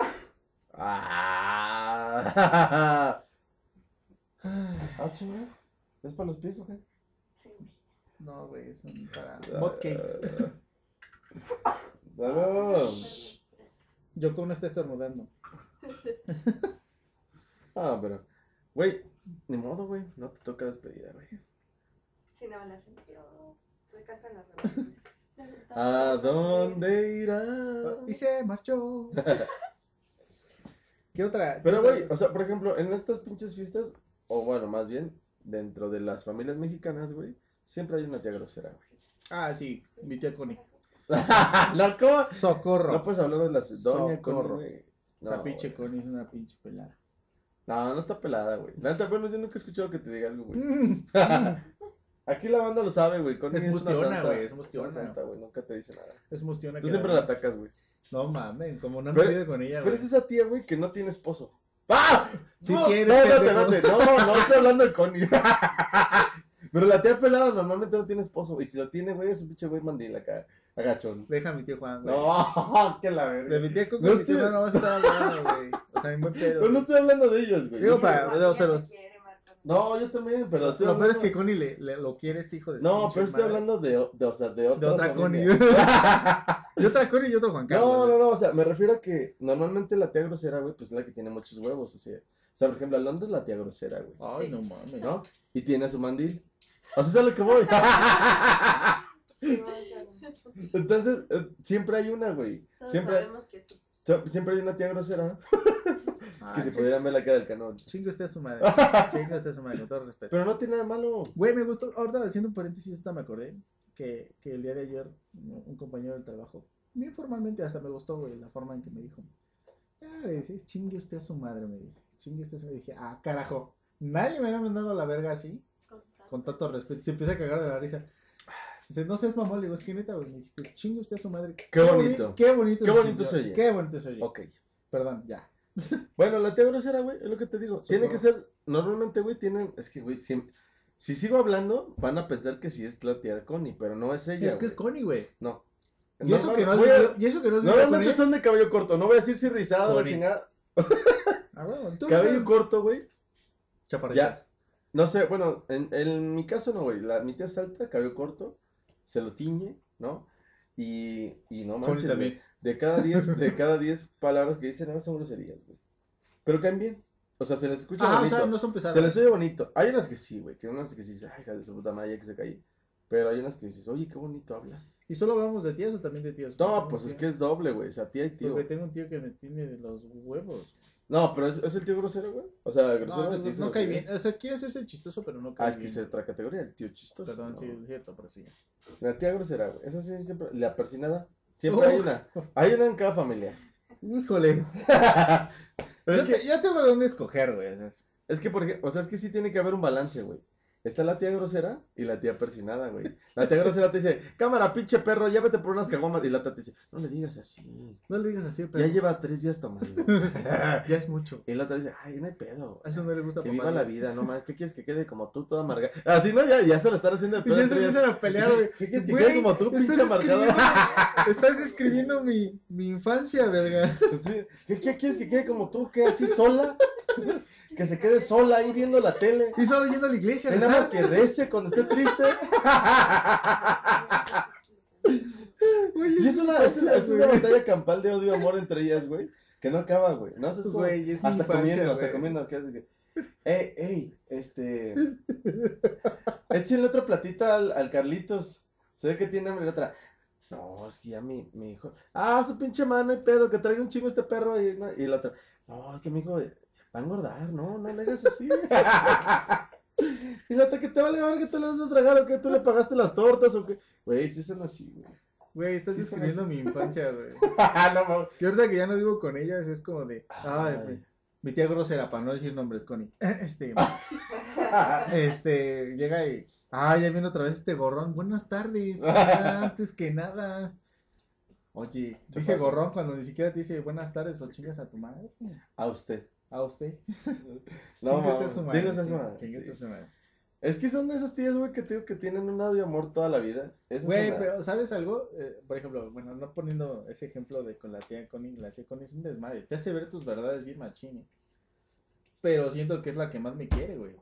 Ah. Ah, chinga. ¿Es para los pies o qué? Sí. No, güey, son para hot cakes. Salud. Yo con no está estornudando. Ah, pero, güey, ni modo, güey. No te toca despedida, güey. Sí, no, la yo. Me cantan las canciones. ¿A dónde irá? Y se marchó. ¿Qué otra? Pero, güey, o sea, por ejemplo, en estas pinches fiestas, o bueno, más bien, dentro de las familias mexicanas, güey, siempre hay una tía grosera, güey. Ah, sí, mi tía Connie. no, ¿cómo? Socorro. No puedes hablar de la doña Socorro. Connie, güey. Esa No, pinche güey. Connie es una pinche pelada. No, no está pelada, güey. La neta, bueno, yo nunca he escuchado que te diga algo, güey. Mm. Aquí la banda lo sabe, güey. Connie Es una mustiona, santa. güey, es una mustiona. santa, güey. Nunca te dice nada. Es mustiona Tú siempre la atacas, güey. No mames, como no Pero- me con ella, Pero güey. es esa tía, güey, que no tiene esposo. ¡Ah! Sí no, tiene, no, pendejo. espérate. No, no estoy hablando de Connie. Pero la tía pelada normalmente no tiene esposo. Y si lo tiene, güey, es un pinche güey mandil acá. Agachón. Deja a mi tío Juan, güey. No, que la De verga. mi tía Coco No mi tío Juan no vas a estar hablando, güey. O sea, en buen pedo. Pero no estoy hablando de ellos, güey. Digo, para- los- No, yo también, pero Lo peor es que Connie le, le- lo quiere este hijo de su No, pero estoy madre. hablando de, de, o sea, de, de otra Connie. de otra Connie y otro Juan Carlos. No, no, no, o sea, me refiero a que normalmente la tía grosera, güey, pues es la que tiene muchos huevos, o sea, o sea, por ejemplo, Alondra es la tía grosera, güey, Ay, no mames. ¿no? Y tiene a su mandil. O sea, es a lo que voy. Entonces, eh, siempre hay una, güey. Todos Siempre, sabemos que sí. so- siempre hay una tía grosera. Es Ah, que si ching- pudieran ver la cara del canón. Chingo usted a su madre. Chingo usted a su madre, con todo respeto. Pero no tiene nada de malo. Güey, me gustó, ahorita haciendo un paréntesis, esta me acordé que, que el día de ayer un un compañero del trabajo, bien formalmente, hasta me gustó, güey, la forma en que me dijo. Ah, güey, sí, chingue usted a su madre, me dice. Chingue usted a su madre. Dije, ah, carajo. Nadie me había mandado a la verga así, con tanto respeto. Se empieza a cagar de la risa. Dice, no seas mamón, le digo, es que neta, güey, me dijiste, chingue usted a su madre. Qué boni- bonito. Qué bonito Qué bonito oye. Qué bonito se oye. Ok. Perdón, ya. Bueno, la tía grosera, güey, es lo que te digo. Tiene que ser, normalmente, güey, tienen, es que, güey, siempre, si sigo hablando, van a pensar que sí es la tía Connie, pero no es ella. es que es. Connie, güey. No. Y eso que no has Voy a- vivido- y eso que no has vivido Normalmente son de cabello corto, no voy a decir si rizado o chingada. Ah, bueno, tú, Cabello corto, güey. Chaparrita. No sé, bueno, en, en mi caso no, güey. La, mi tía es alta, cabello corto, se lo tiñe, ¿no? Y, y no manches, güey, De cada 10, de cada 10 palabras que dicen, no son groserías, güey. Pero caen bien. O sea, se les escucha Ah, o bonito. sea, no son pesadas. Se les oye bonito. Hay unas que sí, güey. Que unas que sí ay, hija de su puta madre, ya que se cae. Pero hay unas que dices, oye, qué bonito habla. ¿Y solo hablamos de tías o también de tíos? No, pues es que es doble, güey. O sea, tía y tío. Porque tengo un tío que me tiene de los huevos. No, pero es, es el tío grosero, güey. O sea, grosero No, de no, no cae bien. O sea, quiere hacerse el chistoso, pero no cae Ah, es que bien. es otra categoría, el tío chistoso. Perdón, ¿no? sí, es cierto, pero sí. La tía grosera, güey. Esa sí siempre. La persinada. Siempre hay una. Hay una en cada familia. Híjole. Es que, yo tengo de dónde escoger, güey. es que, por ejemplo, o sea, es que sí tiene que haber un balance, güey. Está la tía grosera y la tía persinada, güey. La tía grosera te dice, cámara, pinche perro, vete por unas caguamas. Y la tía te dice, no le digas así. No le digas así, pero Ya lleva tres días tomando. ya es mucho. y la otra dice, ay, no hay pedo. Eso no le gusta Que papá viva la vida, no mames. ¿Qué quieres que quede como tú, toda amargada? Así, ¿no? Ya, ya se la están haciendo de Y pedo. ya se empiezan a pelear, güey. ¿Qué quieres que Güey, quede como tú, pinche amargada? Estás describiendo mi, mi infancia, verga. ¿Qué, qué quieres que quede como tú? ¿Qué así sola? Que se quede sola ahí viendo la tele. Y solo yendo a la iglesia, nada más que rece cuando esté triste. Güey, Y es una, es, una- es una güey. batalla campal de odio y amor entre ellas, güey. Que no acaba, güey. No cómo. Güey, Hasta infancia, comiendo, hasta güey. comiendo. ¿qué hace que? Ey, ey, este. Échenle otra platita al, al Carlitos. Se ve que tiene hambre y la otra. No, es que ya mi, mi hijo. Ah, su pinche mano y pedo, que traiga un chingo este perro. Y, no, y la otra. No, es que mi hijo va a engordar, no, no le hagas así. y la otra que te valga ver que te le das de tragar o que tú le pagaste las tortas o que. Güey, sí son así, güey. Güey, estás Sí, describiendo mi infancia, güey. no mames. Y ahorita que ya no vivo con ellas, es como de. Ay, güey. Mi tía grosera, para no decir nombres, Connie. Este. este. Llega y. Ah, ya viene otra vez este gorrón. Buenas tardes. chingada, antes que nada. Oye, ¿Qué dice pasa? gorrón cuando ni siquiera te dice buenas tardes o chingas a tu madre. A usted. A usted. No, mames. su madre. Chingue su madre, chingue usted sí. a su madre. Es que son de esas tías, güey, que te digo que tienen un audio amor toda la vida. Güey, una- pero ¿sabes algo? Eh, por ejemplo, bueno, no poniendo ese ejemplo de con la tía Connie, la tía Connie es un desmadre. Te hace ver tus verdades bien machine. Pero siento que es la que más me quiere, güey.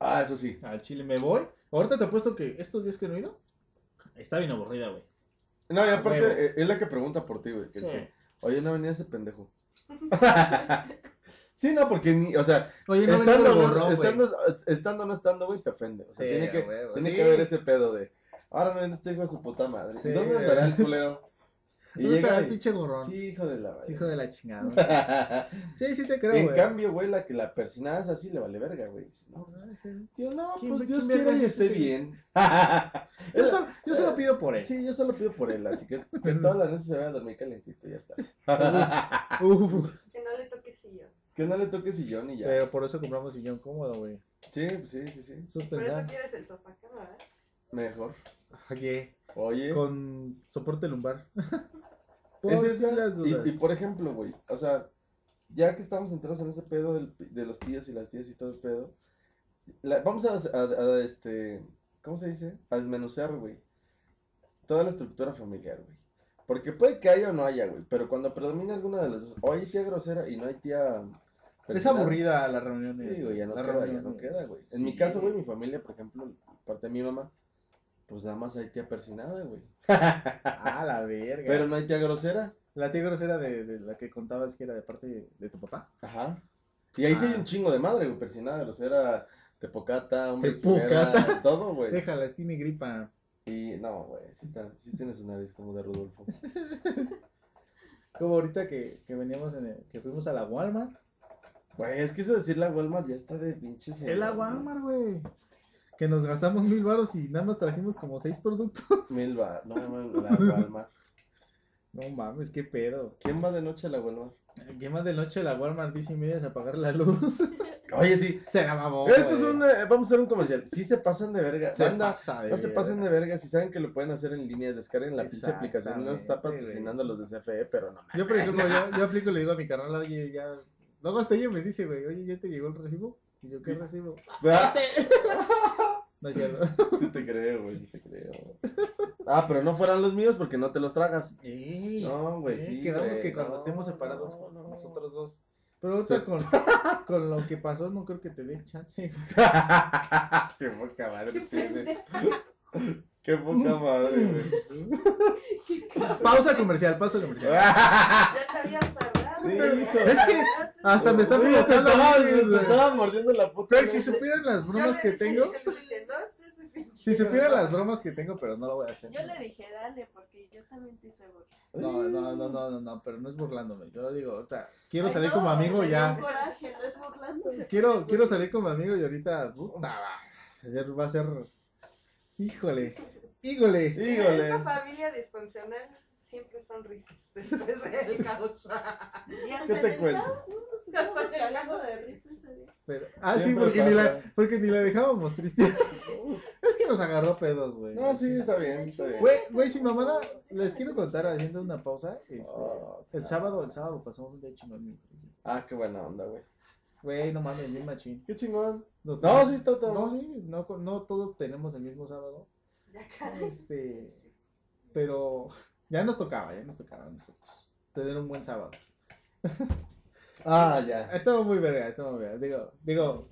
Ah, eso sí. Al chile me voy. Ahorita te apuesto que estos días que no he ido, está bien aburrida, güey. No, y aparte, Huevo. eh, es la que pregunta por ti, güey. Que Sí. dice, oye, no venía ese pendejo. sí, no, porque ni, o sea, Oye, no estando, venía no, güey. estando, estando no estando, güey, te ofende. O sea, Sí, tiene, que, huevo, tiene sí. que haber ese pedo de, ahora no este hijo de su puta madre. Sí. ¿Dónde andará el culero? Y ¿Dónde llega está el pinche gorrón? Sí, hijo de la. Hijo de la chingada. Sí, sí te creo, en güey. cambio, güey, la que la persinada es así, le vale verga, güey. No, Ay, sí. tío, no, ¿Quién- pues Dios quiera y es esté bien. Yo solo, yo solo pido por él. Sí, yo solo pido por él, así que, que todas las noches se vaya a dormir calentito y ya está. Uf. Que no le toque sillón. Que no le toque sillón y ya. Pero por eso compramos sillón cómodo, güey. Sí, sí, sí, sí. Eso es Por eso pensar. quieres el sofá cama, ¿verdad? Mejor. Oye, Oye. con soporte lumbar. Por Es si las dudas. y, y por ejemplo, güey, o sea, ya que estamos entrados en ese pedo del- de los tíos y las tías y todo el pedo, la- vamos a, a- a, este, ¿cómo se dice? A desmenuzar, güey, toda la estructura familiar, güey. Porque puede que haya o no haya, güey, pero cuando predomina alguna de las dos, o hay tía grosera y no hay tía... Es aburrida la reunión. Sí, güey, ya no la queda, ya no güey. queda, güey. En Sí. mi caso, güey, mi familia, por ejemplo, parte de mi mamá, pues nada más hay tía persinada, güey. Ah, la verga. Pero no hay tía grosera. La tía grosera de, de la que contabas que era de parte de, de tu papá. Ajá. Y ahí sí hay Ah. un chingo de madre, güey, persinada, grosera, tepocata, hombre Tepocata. quimera, todo, güey. Déjala, tiene gripa. Y no, güey, sí está, sí tiene su nariz como de Rudolfo. Como ahorita que, que veníamos en el, que fuimos a la Walmart. Güey, es que eso de decir la Walmart ya está de pinches. Es la Walmart, güey. Que nos gastamos mil baros y nada más trajimos como seis productos. Mil va, no, no, la Walmart. No mames, qué pedo. ¿Quién va de noche a la Walmart? ¿Qué más de noche la Walmart dice y media es apagar la luz? Oye, sí. Se la mamó. Esto es un, eh, vamos a hacer un comercial. Sí se pasan de verga. Se Banda, pasa de no se verga. pasen de verga. Si saben que lo pueden hacer en línea, descarguen la pinche aplicación. No está Exactamente, patrocinando los de CFE, pero no. Yo, por ejemplo, yo, yo aplico y le digo a mi carnal, oye, ya. Luego hasta ella me dice, güey, oye, ¿ya te llegó el recibo? Y yo, ¿qué recibo? Este. No es cierto. Sí te creo, güey, sí te creo. Ah, pero no fueran los míos porque no te los tragas. Ey, No, güey, eh, sí, Quedamos que cuando no, estemos separados, no, no. nosotros dos. Pero ahorita Sí. con, con lo que pasó, no creo que te dé chance. Qué poca madre Qué tienes. Qué poca madre, güey. Pausa comercial, pausa comercial. Ya te habías. Sí, pero- hijo. Es que hasta me está Güey, te provocando. estaba, mordiendo la puta. Güey, si güey. supieran las bromas que tengo, este si supieran gordo. las bromas que tengo, pero no lo voy a hacer. Yo le dije, dale, porque yo también te hice burla. No, no, no, no, no, no, pero no es burlándome. Yo digo, o sea, quiero salir como amigo ya. coraje, no es burlándose. Quiero, quiero salir como amigo y ahorita, puta, va, va a ser, híjole, híjole. Híjole. Esta familia disfuncional siempre son risas después del caos. Y hasta ¿Qué en te el cuento? caos, ¿no? Nos Hasta estábamos en el cagando caos, de sí. risa ese día. Pero, ah, sí, Siempre porque ni, la, pasa. porque ni la dejábamos triste. es que nos agarró pedos, güey. No, sí, está bien, está bien. Güey, güey, sin mamada, les quiero contar haciendo una pausa. Este, Oh, el claro. sábado, el sábado pasamos un día chingón. mi. Ah, qué buena onda, güey. Güey, no mames, bien machín. Qué chingón. Nos- No, sí está todo. No, sí, no, no todos tenemos el mismo sábado. Ya caray. Este, pero ya nos tocaba, ya nos tocaba a nosotros tener un buen sábado. Ah, ya. Estaba muy verga, estaba muy verga. Digo, digo,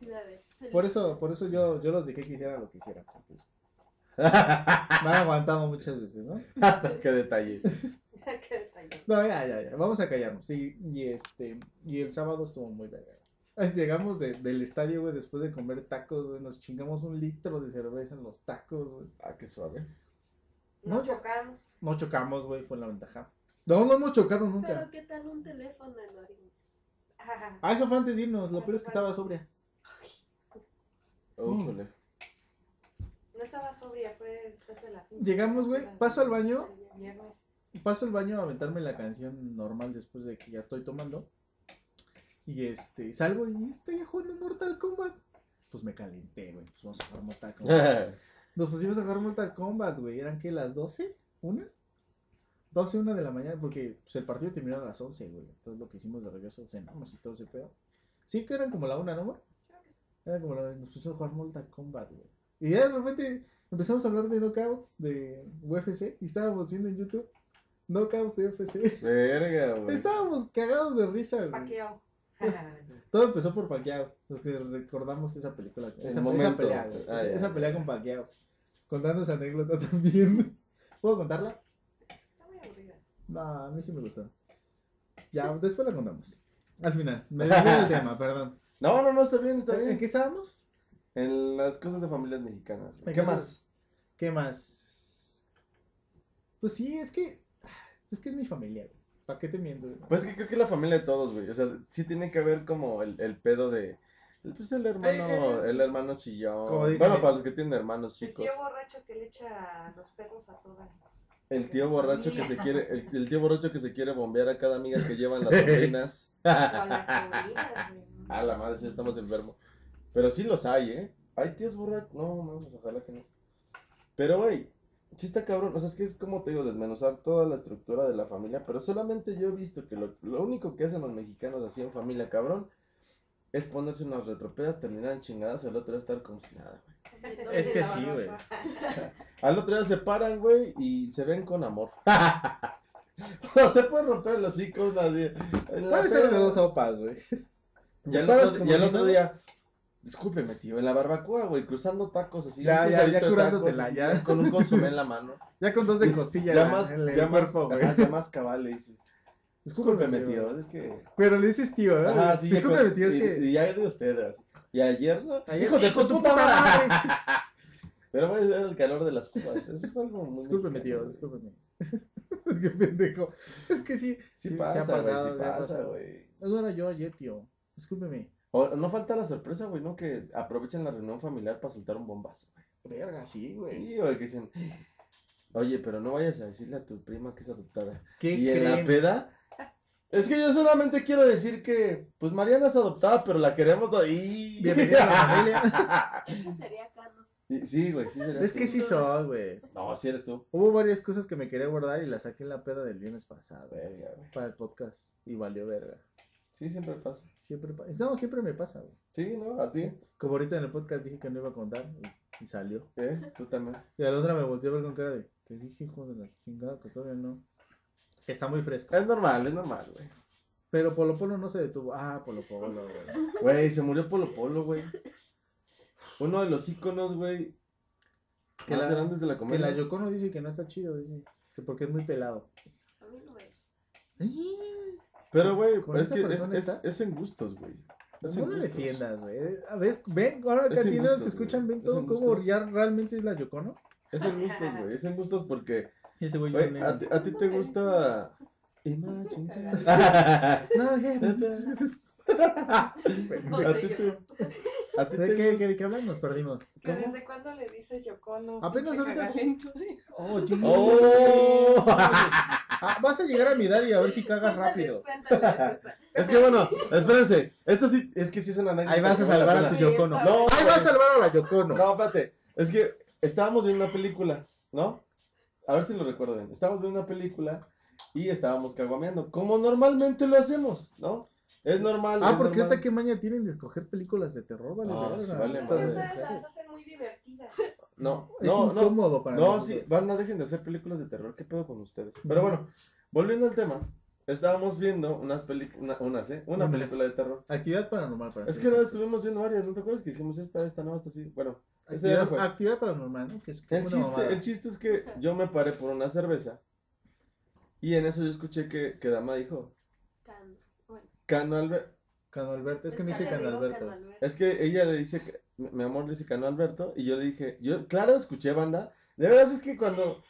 por eso, por eso yo, yo los dejé que hicieran lo que hicieran. Me han aguantado muchas veces, ¿no? Qué detalle. Qué detalle. No, ya, ya, ya. Vamos a callarnos. Y, y este, y el sábado estuvo muy verga. Llegamos de- del estadio, güey, después de comer tacos, güey. Nos chingamos un litro de cerveza en los tacos, güey. Ah, qué suave. No, chocamos. No chocamos, güey, fue la ventaja. No, no hemos chocado nunca. Pero qué tal un teléfono en Orines. Ajá. Ah, eso fue antes de irnos. Lo peor es que estaba sobria. Híjole. No estaba sobria, fue después de la fin. Llegamos, güey, paso al baño. Paso al baño a aventarme la canción normal después de que ya estoy tomando. Y este, salgo y estoy jugando Mortal Kombat. Pues me calenté, güey. Pues vamos a jugar Mortal Kombat. Nos pusimos a jugar Mortal Kombat, güey. ¿Eran qué? ¿Las 12? ¿Una? 12, una de la mañana, porque pues, el partido terminó a las 11, güey. Entonces lo que hicimos de regreso, cenamos y todo ese pedo. Sí, que eran como la una, ¿no, güey? Era como la Nos pusimos a jugar Mortal Kombat, güey. Y ya de repente empezamos a hablar de knockouts de UFC y estábamos viendo en YouTube knockouts de UFC. Verga, güey. Estábamos cagados de risa, güey. Paqueado. Todo empezó por Pacquiao, porque recordamos esa película, esa, esa pelea, güey, Ah, esa, pelea con Pacquiao. Contando esa anécdota también. ¿Puedo contarla? Está muy aburrida. No, a mí sí me gustó. Ya, después la contamos. Al final, me desvié del tema, perdón. No, no, no, está bien, está ¿En bien. qué estábamos? En las cosas de familias mexicanas. güey. En ¿Qué más? ¿Qué más? Pues sí, es que. Es que es mi familia, güey. ¿Para qué te miento? güey? Pues es que creo que es la familia de todos, güey. O sea, sí tiene que haber como el, el pedo de. Pues el hermano, el hermano chillón. Como dice- Bueno, para los que tienen hermanos El chicos. tío borracho que le echa los perros a todas. El tío borracho que se quiere, el, el tío borracho que se quiere bombear a cada amiga que llevan las sobrinas. A las sobrinas, güey. A la madre, sí estamos enfermos. Pero sí los hay, ¿eh? Hay tíos borrachos. No, no, pues ojalá que no. Pero, güey, sí está cabrón. O sea, es que es como te digo, desmenuzar toda la estructura de la familia. Pero solamente yo he visto que lo, lo único que hacen los mexicanos así en familia, cabrón, es ponerse unas retropedas, terminar en chingadas, el otro día estar como si nada, güey. Es que sí, güey. Al otro día se paran, güey, y se ven con amor. no se puede romper el hocico la Puede ser de dos sopas, güey. Y al Paras otro, día, discúlpeme, tío, en la barbacoa, güey, cruzando tacos así. Ya, ya, ya así, ya. Con un consomé en la mano. Ya con dos de costilla ya en más, el ya más, cuerpo, güey. ajá, ya más cabal le dices. Discúlpeme, tío, es que. Pero le dices tío, ¿verdad? Ajá, sí, Discúlpeme, tío, es y, que. y ya de ustedes. Y ayer, ¿no? Ayer- Hijo de tu puta madre. Pero, güey, era el calor de las cubas. Eso es algo muy. Discúlpeme, tío, mexicano, güey. discúlpeme. Qué pendejo. Es que sí. Sí, Sí, pasa, se ha sí pasa, güey. No era yo ayer, tío. Discúlpeme. O no falta la sorpresa, güey, ¿no? Que aprovechen la reunión familiar para soltar un bombazo, güey. Verga, sí, güey. Sí, güey, que dicen, oye, pero no vayas a decirle a tu prima que es adoptada. ¿Qué Y en la creen? peda, es que yo solamente quiero decir que, pues Mariana es adoptada, pero la queremos ahí. Bienvenida a la familia. Ese sería Cano. Sí, güey, sí serás Es tú. que sí soy, güey. No, sí eres tú. Hubo varias cosas que me quería guardar y las saqué en la peda del viernes pasado. Verga, güey. Para el podcast. Y valió verga. Sí, siempre pasa. Siempre pa- No, siempre me pasa, güey. Sí, ¿no? A ti. Como ahorita en el podcast dije que no iba a contar y, y salió. ¿Eh? Tú también. Y a la otra me volteé a ver con cara de, te dije, hijo de la chingada, que todavía no. Está muy fresco. Es normal, es normal, güey. Pero Polo Polo no se detuvo. Ah, Polo Polo, güey. Güey, se murió Polo Polo, güey. Uno de los íconos, güey. Que más la- grandes de la Que comedia. la Yocono dice que no está chido, dice. Que porque es muy pelado. A mí no me gusta. Pero, güey, ¿Con es esa que es, persona es, en gustos, güey. No la gustos. defiendas, güey. A ver, ven, ahora que Es a ti no nos escuchan, ven todo cómo ya realmente es la Yocono. Es en gustos, güey. Es en gustos porque, Y ese güey, a, ti- a ti te gusta. Imagine. No, ¿qué? a ti te. A ti ¿De qué, gusta- qué, de qué hablan? Nos perdimos. ¿Que ¿Cómo? ¿Desde cuándo le dices Yocono? Apenas ahorita? Oh, sí. ¡Oh! Ah, vas a llegar a mi edad y a ver si cagas rápido. Es que bueno, espérense. Esto sí, es que sí es una anécdota. Ahí vas a salvar a tu Yocono. No, Ahí vas a salvar a la Yocono. No, espérate. Es que estábamos viendo una película, ¿no? A ver si lo recuerdo bien. Estábamos viendo una película y estábamos caguameando. Como normalmente lo hacemos, ¿no? Es normal. Ah, es porque normal. ahorita qué maña tienen de escoger películas de terror, vale. Ah, sí, vale Es que madre. ustedes las hacen muy divertidas. No, Es no, no. incómodo para No, nosotros. sí, banda, dejen de hacer películas de terror. ¿Qué pedo con ustedes? Pero bueno, volviendo al tema. Estábamos viendo unas películas, unas, ¿eh? Una Unas. película de terror. Actividad paranormal para Es que no, estuvimos viendo varias, ¿no te acuerdas que dijimos esta, esta, no, esta sí? Bueno, Actividad, fue. actividad paranormal, ¿no? Que es, que El es una chiste, mamada. el chiste es que yo me paré por una cerveza y en eso yo escuché que, que Dama dijo, Cano Alberto. Cano Alberto, es que me dice Cano Alberto. Cano Alberto. Es que ella le dice, que, mi amor le dice Cano Alberto y yo le dije, yo, claro, escuché banda. De verdad es que cuando...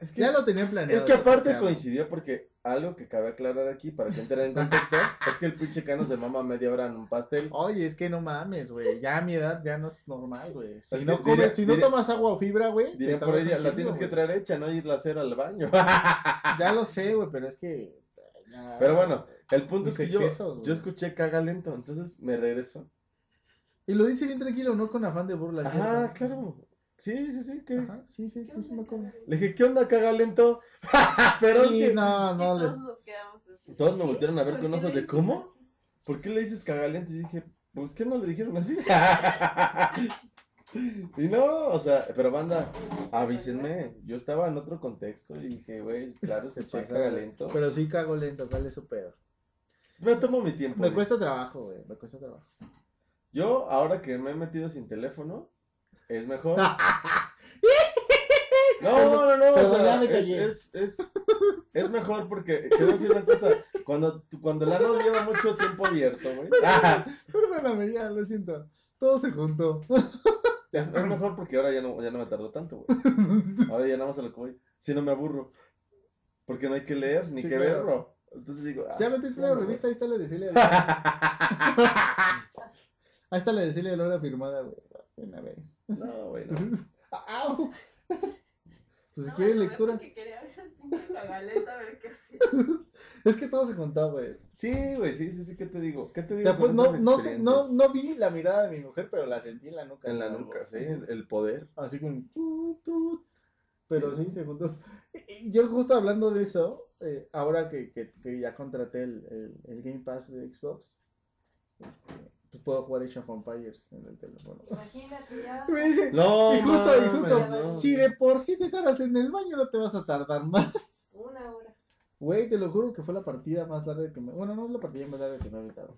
Es que, Ya lo tenían planeado. es que aparte coincidió porque algo que cabe aclarar aquí para que entren en contexto es que el pinche Cano se mama media hora en un pastel. Oye, es que no mames, güey. Ya a mi edad ya no es normal, güey. Si Es no comes, diría- si no diría- tomas agua o fibra, güey. te Dirían por ella, la chingo, tienes que traer hecha, no irla a hacer al baño. Ya lo sé, güey, pero es que. Ya- Pero bueno, el punto es que yo, excesos, güey. yo escuché caga lento, entonces me regreso. Y lo dice bien tranquilo, no con afán de burla. Ah, claro. Sí, sí, sí. ¿qué? Ajá, sí, sí, sí, sí, me acuerdo. Le dije, ¿qué onda, caga lento? Pero es Y que no, no todos les. nos quedamos así. todos me voltearon a ver ¿Por con ojos de ¿cómo? así? ¿Por qué le dices caga lento? Y yo dije, pues, ¿qué no le dijeron así? Y no, o sea, pero banda, avísenme. Yo estaba en otro contexto y dije, güey, claro, se pasa, pasa lento. Pero sí cago lento, ¿cuál es su pedo? Me tomo mi tiempo. Me güey. cuesta trabajo, güey, me cuesta trabajo. Yo, ahora que me he metido sin teléfono, es mejor. No, no, no, o sea, es, es, es, es mejor porque, a decir una cosa, cuando, cuando el ano lleva mucho tiempo abierto, güey, ah, Perdóname, ya, lo siento. Todo se juntó. Es, es mejor porque ahora ya no, ya no me tardo tanto, güey. Ahora ya nada más a lo que voy. Si no me aburro. Porque no hay que leer ni Sí, que claro. verlo. Entonces digo, ah, Ya metiste no, la revista, ahí está la de. Ahí está la de Celia Lora firmada, güey. Una vez. No, güey, no. ¡Au! Pues si No, quieren lectura. a ver qué. Es que todo se contó, güey. Sí, güey, sí, sí, sí, ¿qué te digo? ¿Qué te digo? Ya, pues, no, no, sé, no, no vi la mirada de mi mujer, pero la sentí en la nuca. En la nuca, sí, el, el poder. Así con. Pero sí, Sí. se juntó. Y- y Yo justo hablando de eso, eh, ahora que, que, que ya contraté el, el, el Game Pass de Xbox, este, pues puedo jugar Age of Empires en el teléfono. Imagínate ya. Me dice, No, y justo, y justo, no. si de por sí te tardas en el baño, no te vas a tardar más. Una hora. Güey, te lo juro que fue la partida más larga que me. Bueno, no es la partida más larga que me he aventado.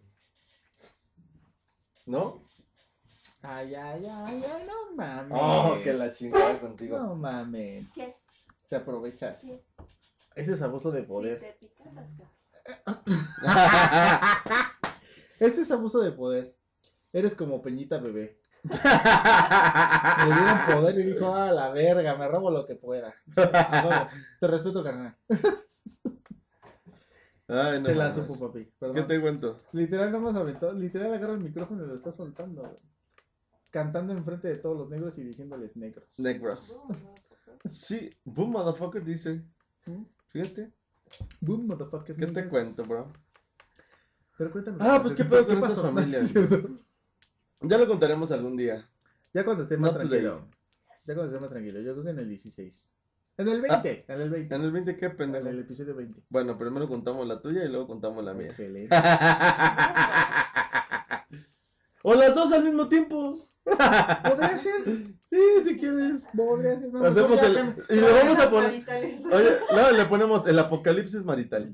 ¿No? Ay, ay, ay, ay, no mames. Oh, que la chingada contigo. No mames. ¿Qué? Te aprovechas. Ese es abuso de Si poder. te pica, rasca. Ese es abuso de poder. Eres como Peñita bebé. Le dieron poder y dijo, a la verga, me robo lo que pueda. Te respeto, carnal. Ay, no Se la mames. supo, papi. ¿Qué Perdón. te cuento? Literal, no más aventó. Literal, agarra el micrófono y lo está soltando, güey. Cantando enfrente de todos los negros y diciéndoles negros. Negros. Sí, boom, motherfucker, dice. ¿Mm? Fíjate. Boom, motherfucker. ¿Qué te niggas. cuento, bro? Pero cuéntanos. Ah, pues, ¿qué pedo con estas pasó? familias? ¿Es cierto? Ya lo contaremos algún día. Ya cuando esté más Not tranquilo. today. Ya cuando esté más tranquilo. Yo creo que en el 16. En el 20. en el 20. En el 20, ¿qué En pendejo? el episodio 20. Bueno, primero contamos la tuya y luego contamos la mía. Excelente. o las dos al mismo tiempo. Podría ser. Sí, si quieres. Podría ser. no, Hacemos el. Y le vamos a poner. Oye, no, le ponemos el apocalipsis marital.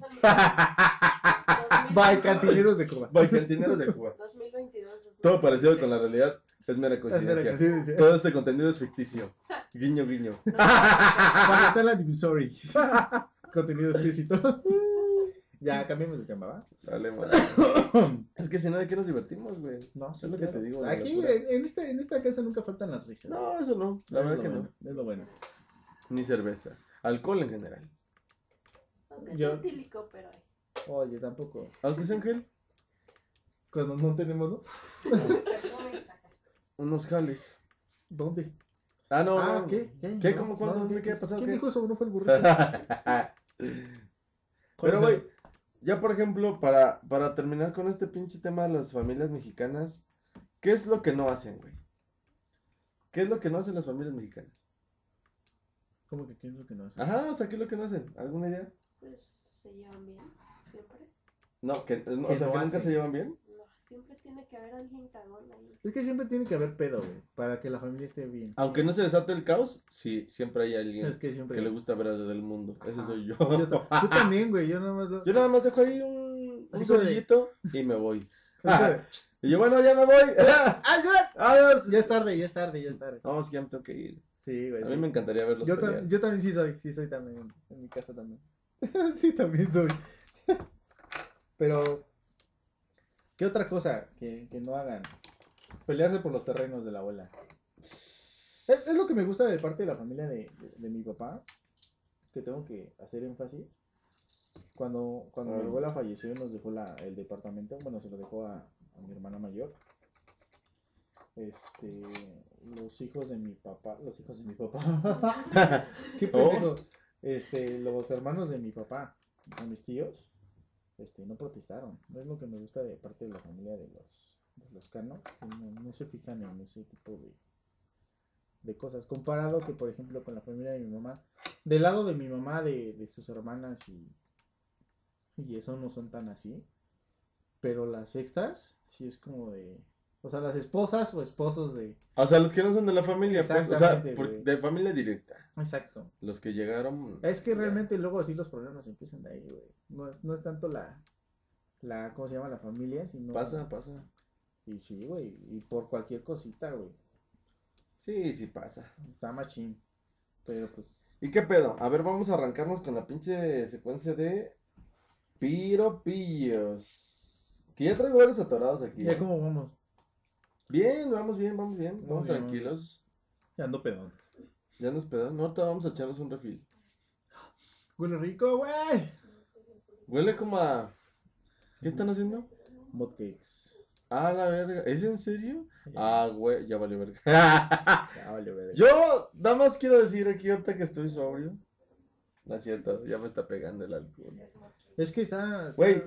Bye, cantineros de Cuba. By cantineros de Cuba. 2022. Todo parecido con la realidad es mera coincidencia. Todo este contenido es ficticio. Guiño, guiño. Para la divisory. Contenido explícito. ya, cambiemos de tema, ¿va? Dale, madre. Es que si no, ¿de qué nos divertimos, güey? No, Es lo que te digo, Aquí, en, este, en esta casa nunca faltan las risas. No, eso no. La Es verdad que bueno, no. Es lo bueno. Ni cerveza. Alcohol en general. Aunque Yo- etílico, pero hay. Oye, tampoco. Aunque sea Ángel, Cuando no tenemos, ¿no? Unos jales. ¿Dónde? Ah, no. ah, no. ¿qué? ¿Qué? ¿Qué? ¿Cómo? ¿Cuándo? ¿Dónde? ¿Qué ha pasado? ¿Quién dijo eso? ¿No fue el burrito? Pero, güey, ya por ejemplo, para, para terminar con este pinche tema de las familias mexicanas, ¿qué es lo que no hacen, güey? ¿Qué es lo que no hacen las familias mexicanas? ¿Cómo que qué es lo que no hace? Ajá, o sea, ¿qué es lo que no hacen? ¿Alguna idea? Pues se llevan bien. No, que, no, ¿Qué o sea, no que nunca se llevan bien. No, siempre tiene que haber alguien cagón ahí. Es que siempre tiene que haber pedo, güey, para que la familia esté bien. Aunque no se desate el caos, sí, siempre hay alguien Es que siempre. que le gusta ver del mundo. Ese soy yo. Yo, ta- yo también, güey, yo nada más lo... Yo nada más dejo ahí un, un y me voy. Y yo, bueno, ya me voy. ¡Ah, ya! Adiós. Ya es tarde, ya es tarde, ya es tarde. No, sí, ya me tengo que ir. Sí, güey. A sí. mí me encantaría verlos yo, tam- yo también sí soy, sí soy también, en mi casa también. sí, también soy. Pero, ¿qué otra cosa que, que no hagan? Pelearse por los terrenos de la abuela. Es, es lo que me gusta de parte de la familia de, de- de mi papá, que tengo que hacer énfasis. Cuando, cuando mi Ah. abuela falleció nos dejó la, el departamento, bueno, se lo dejó a, a mi hermana mayor. Este, los hijos de mi papá, los hijos de mi papá. Qué pendejo. Este, los hermanos de mi papá, a mis tíos, este, no protestaron. Es lo que me gusta de parte de la familia de los, de los Cano, que no, no se fijan en ese tipo de, de cosas. Comparado que, por ejemplo, con la familia de mi mamá, del lado de mi mamá, de, de sus hermanas y, y eso no son tan así. Pero las extras, sí es como de, O sea, las esposas o esposos de. O sea, los que no son de la familia, pues, o sea, por- de familia directa. Exacto. Los que llegaron. Es que realmente luego así los problemas empiezan de ahí, güey. No es, no es tanto la, la, ¿cómo se llama? La familia, sino... Pasa, pasa. Y sí, güey, y por cualquier cosita, güey. Sí, sí pasa. Está machín. Pero pues, ¿Y qué pedo? A ver, vamos a arrancarnos con la pinche secuencia de piropillos. Que ya traigo varios atorados aquí. ya como vamos. Bien, vamos bien, vamos bien. Vamos bien, tranquilos. Ya ando pedón. Ya nos pedan. No, ahorita vamos a echarnos un refil. Huele rico, güey. Huele como a. ¿Qué están haciendo? Hotcakes. Ah, la verga. ¿Es en serio? Ya, Ah, güey, ya valió verga. ya valió, verga. Yo, nada más quiero decir aquí ahorita que estoy sobrio. No es cierto, ya me está pegando el alcohol. Es que está... Güey.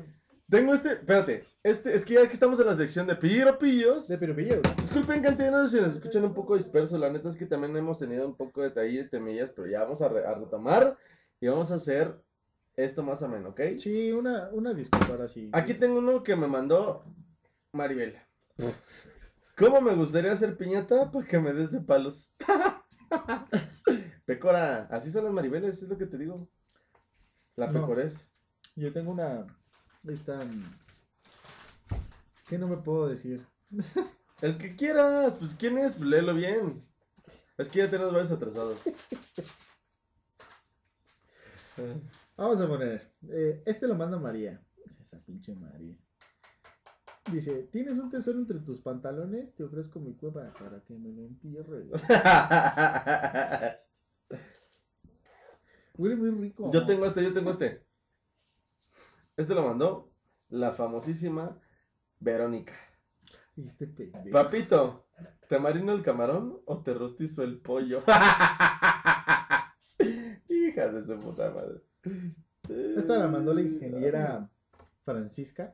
Tengo este, espérate, este, es que ya que estamos en la sección de piropillos. De piropillo, güey. Disculpen cantineros si nos escuchan un poco disperso, la neta es que también hemos tenido un poco de ahí de temillas, pero ya vamos a, re- a retomar y vamos a hacer esto más o menos, ¿ok? Sí, una, una disculpa ahora sí. Aquí tengo uno que me mandó Maribel. ¿Cómo me gustaría hacer piñata para que me des de palos? Pecora, así son las Maribeles, es lo que te digo. La No. pecorés. Yo tengo una... Esta... mm, ¿Qué no me puedo decir? El que quieras, pues quién es, léelo bien. Es que ya tenemos varios atrasados. Vamos a poner. eh, este lo manda María. Esa pinche María. Dice: ¿Tienes un tesoro entre tus pantalones? Te ofrezco mi cueva para que me lo entierre. Huele muy rico. yo tengo este, yo tengo este. Este lo mandó la famosísima Verónica. Este pendejo. Papito, ¿te marino el camarón o te rostizo el pollo? Hija de su puta madre. Esta la mandó la ingeniera Francisca.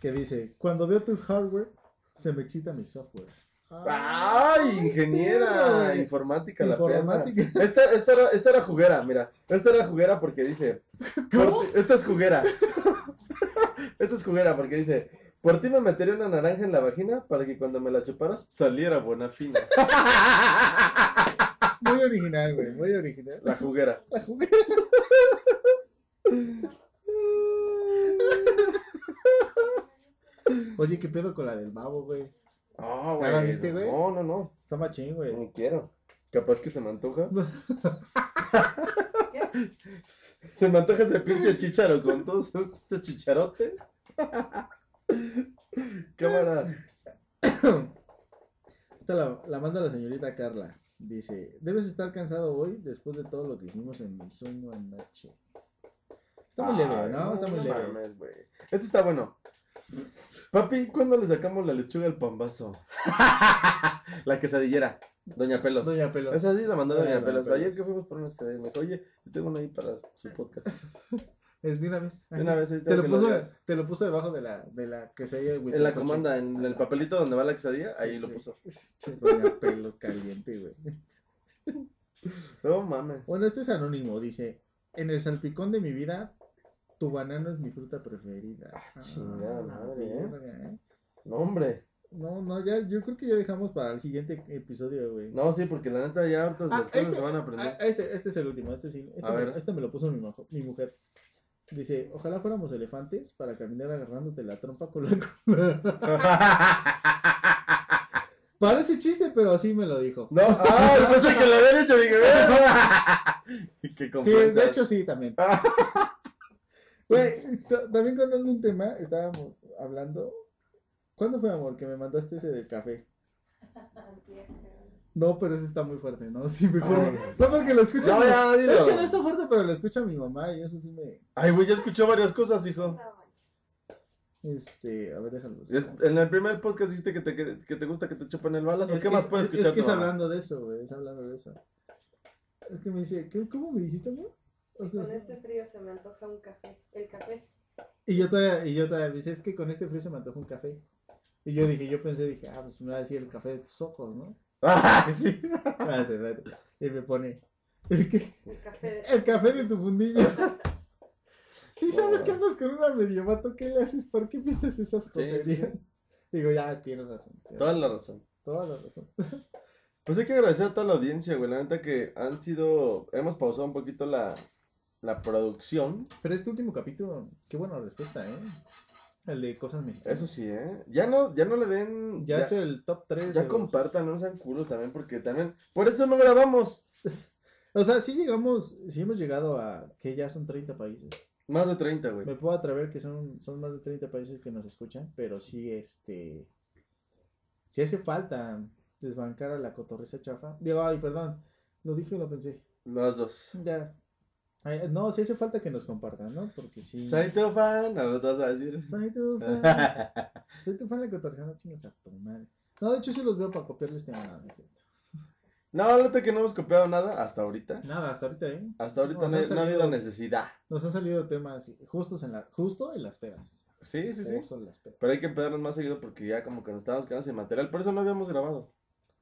Que dice: Cuando veo tu hardware, se me excita mi software. ¡Ay, ingeniera! informática, la Informática. perra. Esta, esta, era, esta era juguera, mira. Esta era juguera porque dice. ti- esta es juguera. esta es juguera porque dice. Por ti me metería una naranja en la vagina para que cuando me la chuparas saliera buena fina. Muy original, güey. Muy original. La juguera. La jugué. Oye, ¿qué pedo con la del babo, güey? No, ¿Ya la viste, güey? No, no, no. Está machín, güey. No quiero. Capaz que se me antoja. Se me antoja ese pinche chicharo con todo este chicharote. Cámara. Esta la, la manda la señorita Carla. Dice, debes estar cansado hoy después de todo lo que hicimos en mi sueño anoche. Está muy leve, Ay, ¿no? Está muy leve. mames. Este está bueno. Papi, ¿cuándo le sacamos la lechuga al pambazo? la quesadillera. Doña Pelos. Doña Pelo. Esa sí la mandó Doña Doña Pelos. Pelos. Ayer que fuimos por unas quesadillas, me dijo, oye, yo tengo una ahí para su podcast. Es de una vez. De una vez, ahí está Te lo, puso, te lo puso debajo de la, de la que se En la comanda, en el papelito donde va la quesadilla, ahí lo puso. Doña Pelos caliente, güey. No mames. Bueno, este es anónimo, dice, en el salpicón de mi vida, tu banano es mi fruta preferida. Ah, chingada madre, ¿eh? verga, ¿eh? No, hombre. No, no, ya, yo creo que ya dejamos para el siguiente episodio, güey. No, sí, porque la neta ya hartas Ah, las cosas este- se van a aprender. Ah, este, este es el último, este sí. Este, ver. este me lo puso mi, majo- mi mujer. Dice, ojalá fuéramos elefantes para caminar agarrándote la trompa con la cola. Parece chiste, pero así me lo dijo. no, ah, yo pensé que lo habían hecho, dije, Qué Sí, de hecho sí, también. Güey, también contando un tema, estábamos hablando. ¿Cuándo fue, amor, que me mandaste ese del café? No, pero ese está muy fuerte, ¿no? Sí, mejor. Ay. No, porque lo escucha. No, mi- ya, dilo. Es que no está fuerte, pero lo escucha mi mamá y eso sí me. Ay, güey, ya escuchó varias cosas, hijo. Este, a ver, déjalo. Es- en el primer podcast dijiste que te, que, que te gusta que te chupen el balazo. Es ¿Qué que más es- puedes es- escuchar? Es que es hablando de eso, güey. Es hablando de eso. Es que me dice, ¿qué, ¿cómo me dijiste, amor? Con este frío se me antoja un café. El café. Y yo todavía, y yo todavía me dice, es que con este frío se me antoja un café. Y yo dije, yo pensé, dije, ah, pues me va a decir el café de tus ojos, ¿no? Ah, sí. Y me pone, ¿el qué? El café. El café de tu fundillo. Sí, sabes que andas con una medio vato, ¿qué le haces? ¿Por qué piensas esas joterías? Digo, ya, tiene razón. Toda la razón. toda la razón. Pues hay que agradecer a toda la audiencia, güey. La neta que han sido. Hemos pausado un poquito la, la producción. Pero este último capítulo, qué buena respuesta, ¿eh? El de cosas mexicanas. Eso sí, ¿eh? Ya no, ya no le den. Ya, es el top 3. ya compartan, no sean culos también, porque también. Por eso no grabamos. O sea, sí llegamos, sí hemos llegado a que ya son 30 países. Más de 30, güey. Me puedo atrever que son, son más de 30 países que nos escuchan, pero sí, este. Sí hace falta desbancar a la cotorreza chafa. Digo, ay, perdón, lo dije y lo pensé. Las dos. Ya. Ay, no, sí hace falta que nos compartan, ¿no? Porque sí. Soy tu fan, no lo vas a decir. Soy tu fan. Soy tu fan de la cotorreza, no chingas a tu madre. No, de hecho sí los veo para copiarles tema, no, no es cierto. No, neta que no hemos copiado nada hasta ahorita. Nada, hasta ahorita, ¿eh? Hasta ahorita no, ha habido necesidad. Nos han salido temas justos en la, justo en las pedas. Sí, sí, sí. Justo en las pedas. Pero hay que pedarnos más seguido porque ya como que nos estábamos quedando sin material. Por eso no habíamos grabado.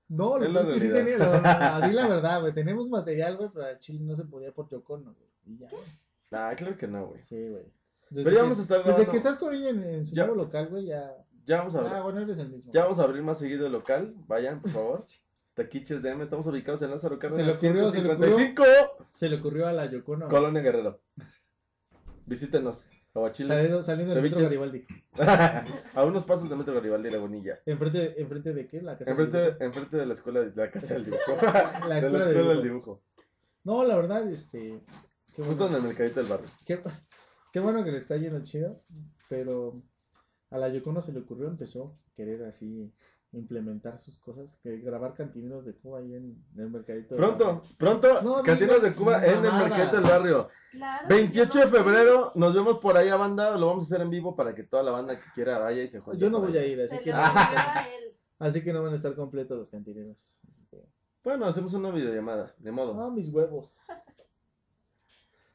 No, lo Es que sí tenía, no, no, di la verdad, güey, tenemos material, güey, pero chile no se podía por Chocono, güey, y ya, güey. Ah, claro que no, güey. sí, güey. Pero ya vamos a estar Desde que estás con ella en, en su Ya. nuevo local, güey, ya, Ya vamos a ah, abrir, bueno, eres el mismo. ya vamos a abrir más seguido el local. Vayan, por favor. Taquiches DM, estamos ubicados en Lázaro Se le Cárdenas se le ocurrió. 155, Se le ocurrió a la Yocono, Colonia Guerrero. Visítenos. Aguachiles. saliendo, saliendo del metro. Garibaldi. a unos pasos de Metro Garibaldi Lagunilla. Enfrente, enfrente de qué, la casa del Enfrente, enfrente de la escuela de la casa del dibujo. la de la escuela del de dibujo. No, la verdad, este, qué Justo en el mercadito del barrio. qué, qué bueno que le está yendo chido, pero a la Yocono se le ocurrió, empezó a querer así implementar sus cosas, que grabar cantineros de Cuba ahí en, en el mercadito. del Pronto, barrio. pronto, No Cantinas de Cuba en el mercadito del barrio. Claro, 28 yo de febrero, nos vemos por ahí a banda, lo vamos a hacer en vivo para que toda la banda que quiera vaya y se juegue. Yo no voy a ir, así Se que, no, así que no van a estar completos los cantineros. Bueno, hacemos una videollamada, de modo. Ah, mis huevos.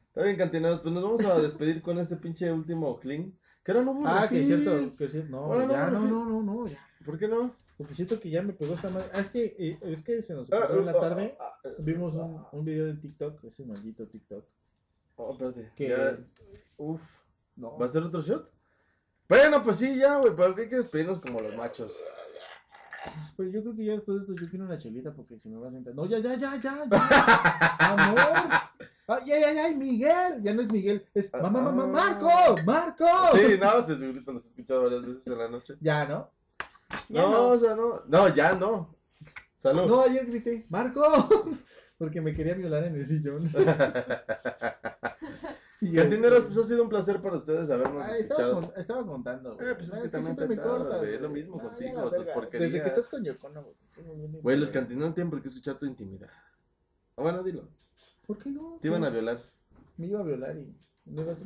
Está bien, cantineros, pues nos vamos a despedir con este pinche último clean. Que ahora no hubo Ah, que es refil. cierto, que es cierto. No, Ahora ya, no, refil. no, no, no, ya. ¿Por qué no? Porque siento que ya me pegó esta madre. Ah, es que, eh, es que se nos Ah, ocurrió en la ah, tarde. Vimos un, un video en TikTok, ese maldito TikTok. Oh, espérate. Que- ya- Uf. No. ¿Va a ser otro shot? Bueno, pues sí, ya, güey, pero hay que despedirnos como los machos. Pero yo creo que ya después de esto yo quiero una chelita porque si me vas a sentar. No, ya, ya, ya, ya, ya. Amor. Ay, ay, ay, ay, Miguel. Ya no es Miguel, es mamá, mamá, Marco, Marco. Sí, no, se que nos has escuchado varias veces en la noche. Ya, ¿no? Ya no, no. o sea, no. No, ya no. Salud. No, ayer grité, Marco. Porque me quería violar en el sillón. Y Cantineros, este- pues ha sido un placer para ustedes habernos Ah, estaba, con- estaba contando. güey. Eh, pues es Ah, que también siempre me cortas. güey, es lo mismo Ah, contigo, tus porquerías. Desde que estás con Yocono, güey. los cantineros tienen por qué escuchar tu intimidad. Ah, Bueno, dilo. ¿Por qué no? Te iban a violar. Me iba a violar y.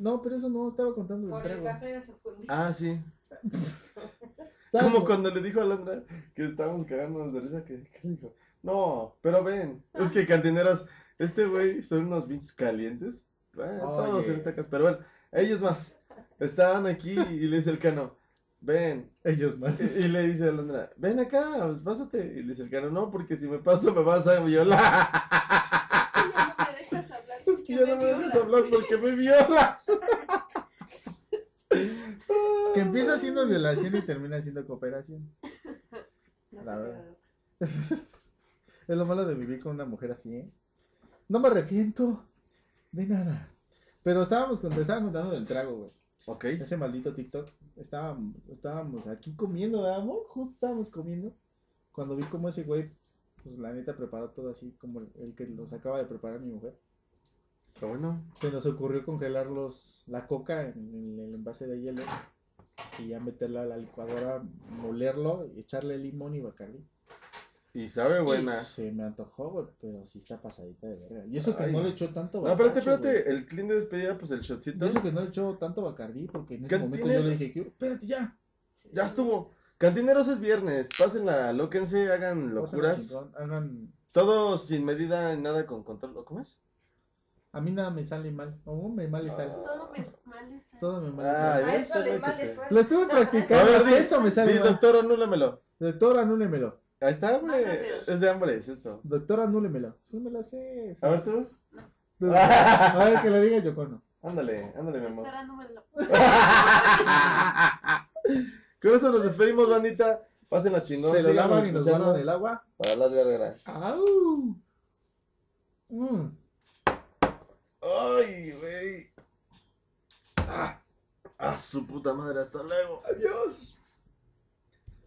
No, pero eso no, estaba contando del Por el trago. café fundió. Ah, sí. Como cuando le dijo a Alondra que estábamos cagándonos de risa, que, que dijo, no, pero ven, es que cantineros, este güey son unos bichos calientes. Eh, todos en esta casa, pero bueno, ellos más. Estaban aquí y le dice el cano, ven. Ellos más. Y, y le dice a Alondra, ven acá, pues pásate. Y le dice el cano, no, porque si me paso me vas a violar. Es que ya no me dejas hablar. Es que ya no me dejas hablar porque me violas. Que empieza haciendo violación y termina haciendo cooperación. No La verdad. Es lo malo de vivir con una mujer así, ¿eh? No me arrepiento de nada. Pero estábamos, con- te estaba contando del trago, güey. Ok. Ese maldito TikTok. Estábamos, estábamos aquí comiendo, ¿verdad, amor? Justo estábamos comiendo. Cuando vi cómo ese güey, pues la neta preparó todo así como el, el que los acaba de preparar mi mujer. Está bueno. Se nos ocurrió congelar los, la coca en, en el envase de hielo. Y ya meterla a la licuadora, molerlo, echarle limón y bacardi. Y sabe buena. Y se me antojó, güey, pero sí está pasadita de verga. Y eso que no le echó tanto No, espérate, espérate. El clean de despedida, pues el shotcito. Y eso que no le echó tanto Bacardí, porque en ese Cantinero. momento yo le dije, que, espérate ya. Ya estuvo. Cantineros es viernes. Pásenla, lóquense, hagan locuras. chingón, Hagan, Todo sin medida, nada con control. ¿Cómo es? A mí nada me sale mal. O me mal sale. Todo me mal sale. Todo me mal ah, sale. Ah, eso le mal sale. Lo estuve practicando. A ver, eso me sale mal. Doctor, anúlemelo. Doctor, anúlemelo. Ahí está, hombre. Es de hambre, es esto. Doctor, anúlemelo. Sí me lo sé. A ver tú. A ver que lo diga Yocono. Ándale, ándale, mi amor. Doctor, Con eso nos despedimos, bandita. Pasen la chingón. Se lo lavan y nos guardan el agua. Para las gargaras. ¡Au! Mm. Ay, güey. Ah, a su puta madre, hasta luego. Adiós.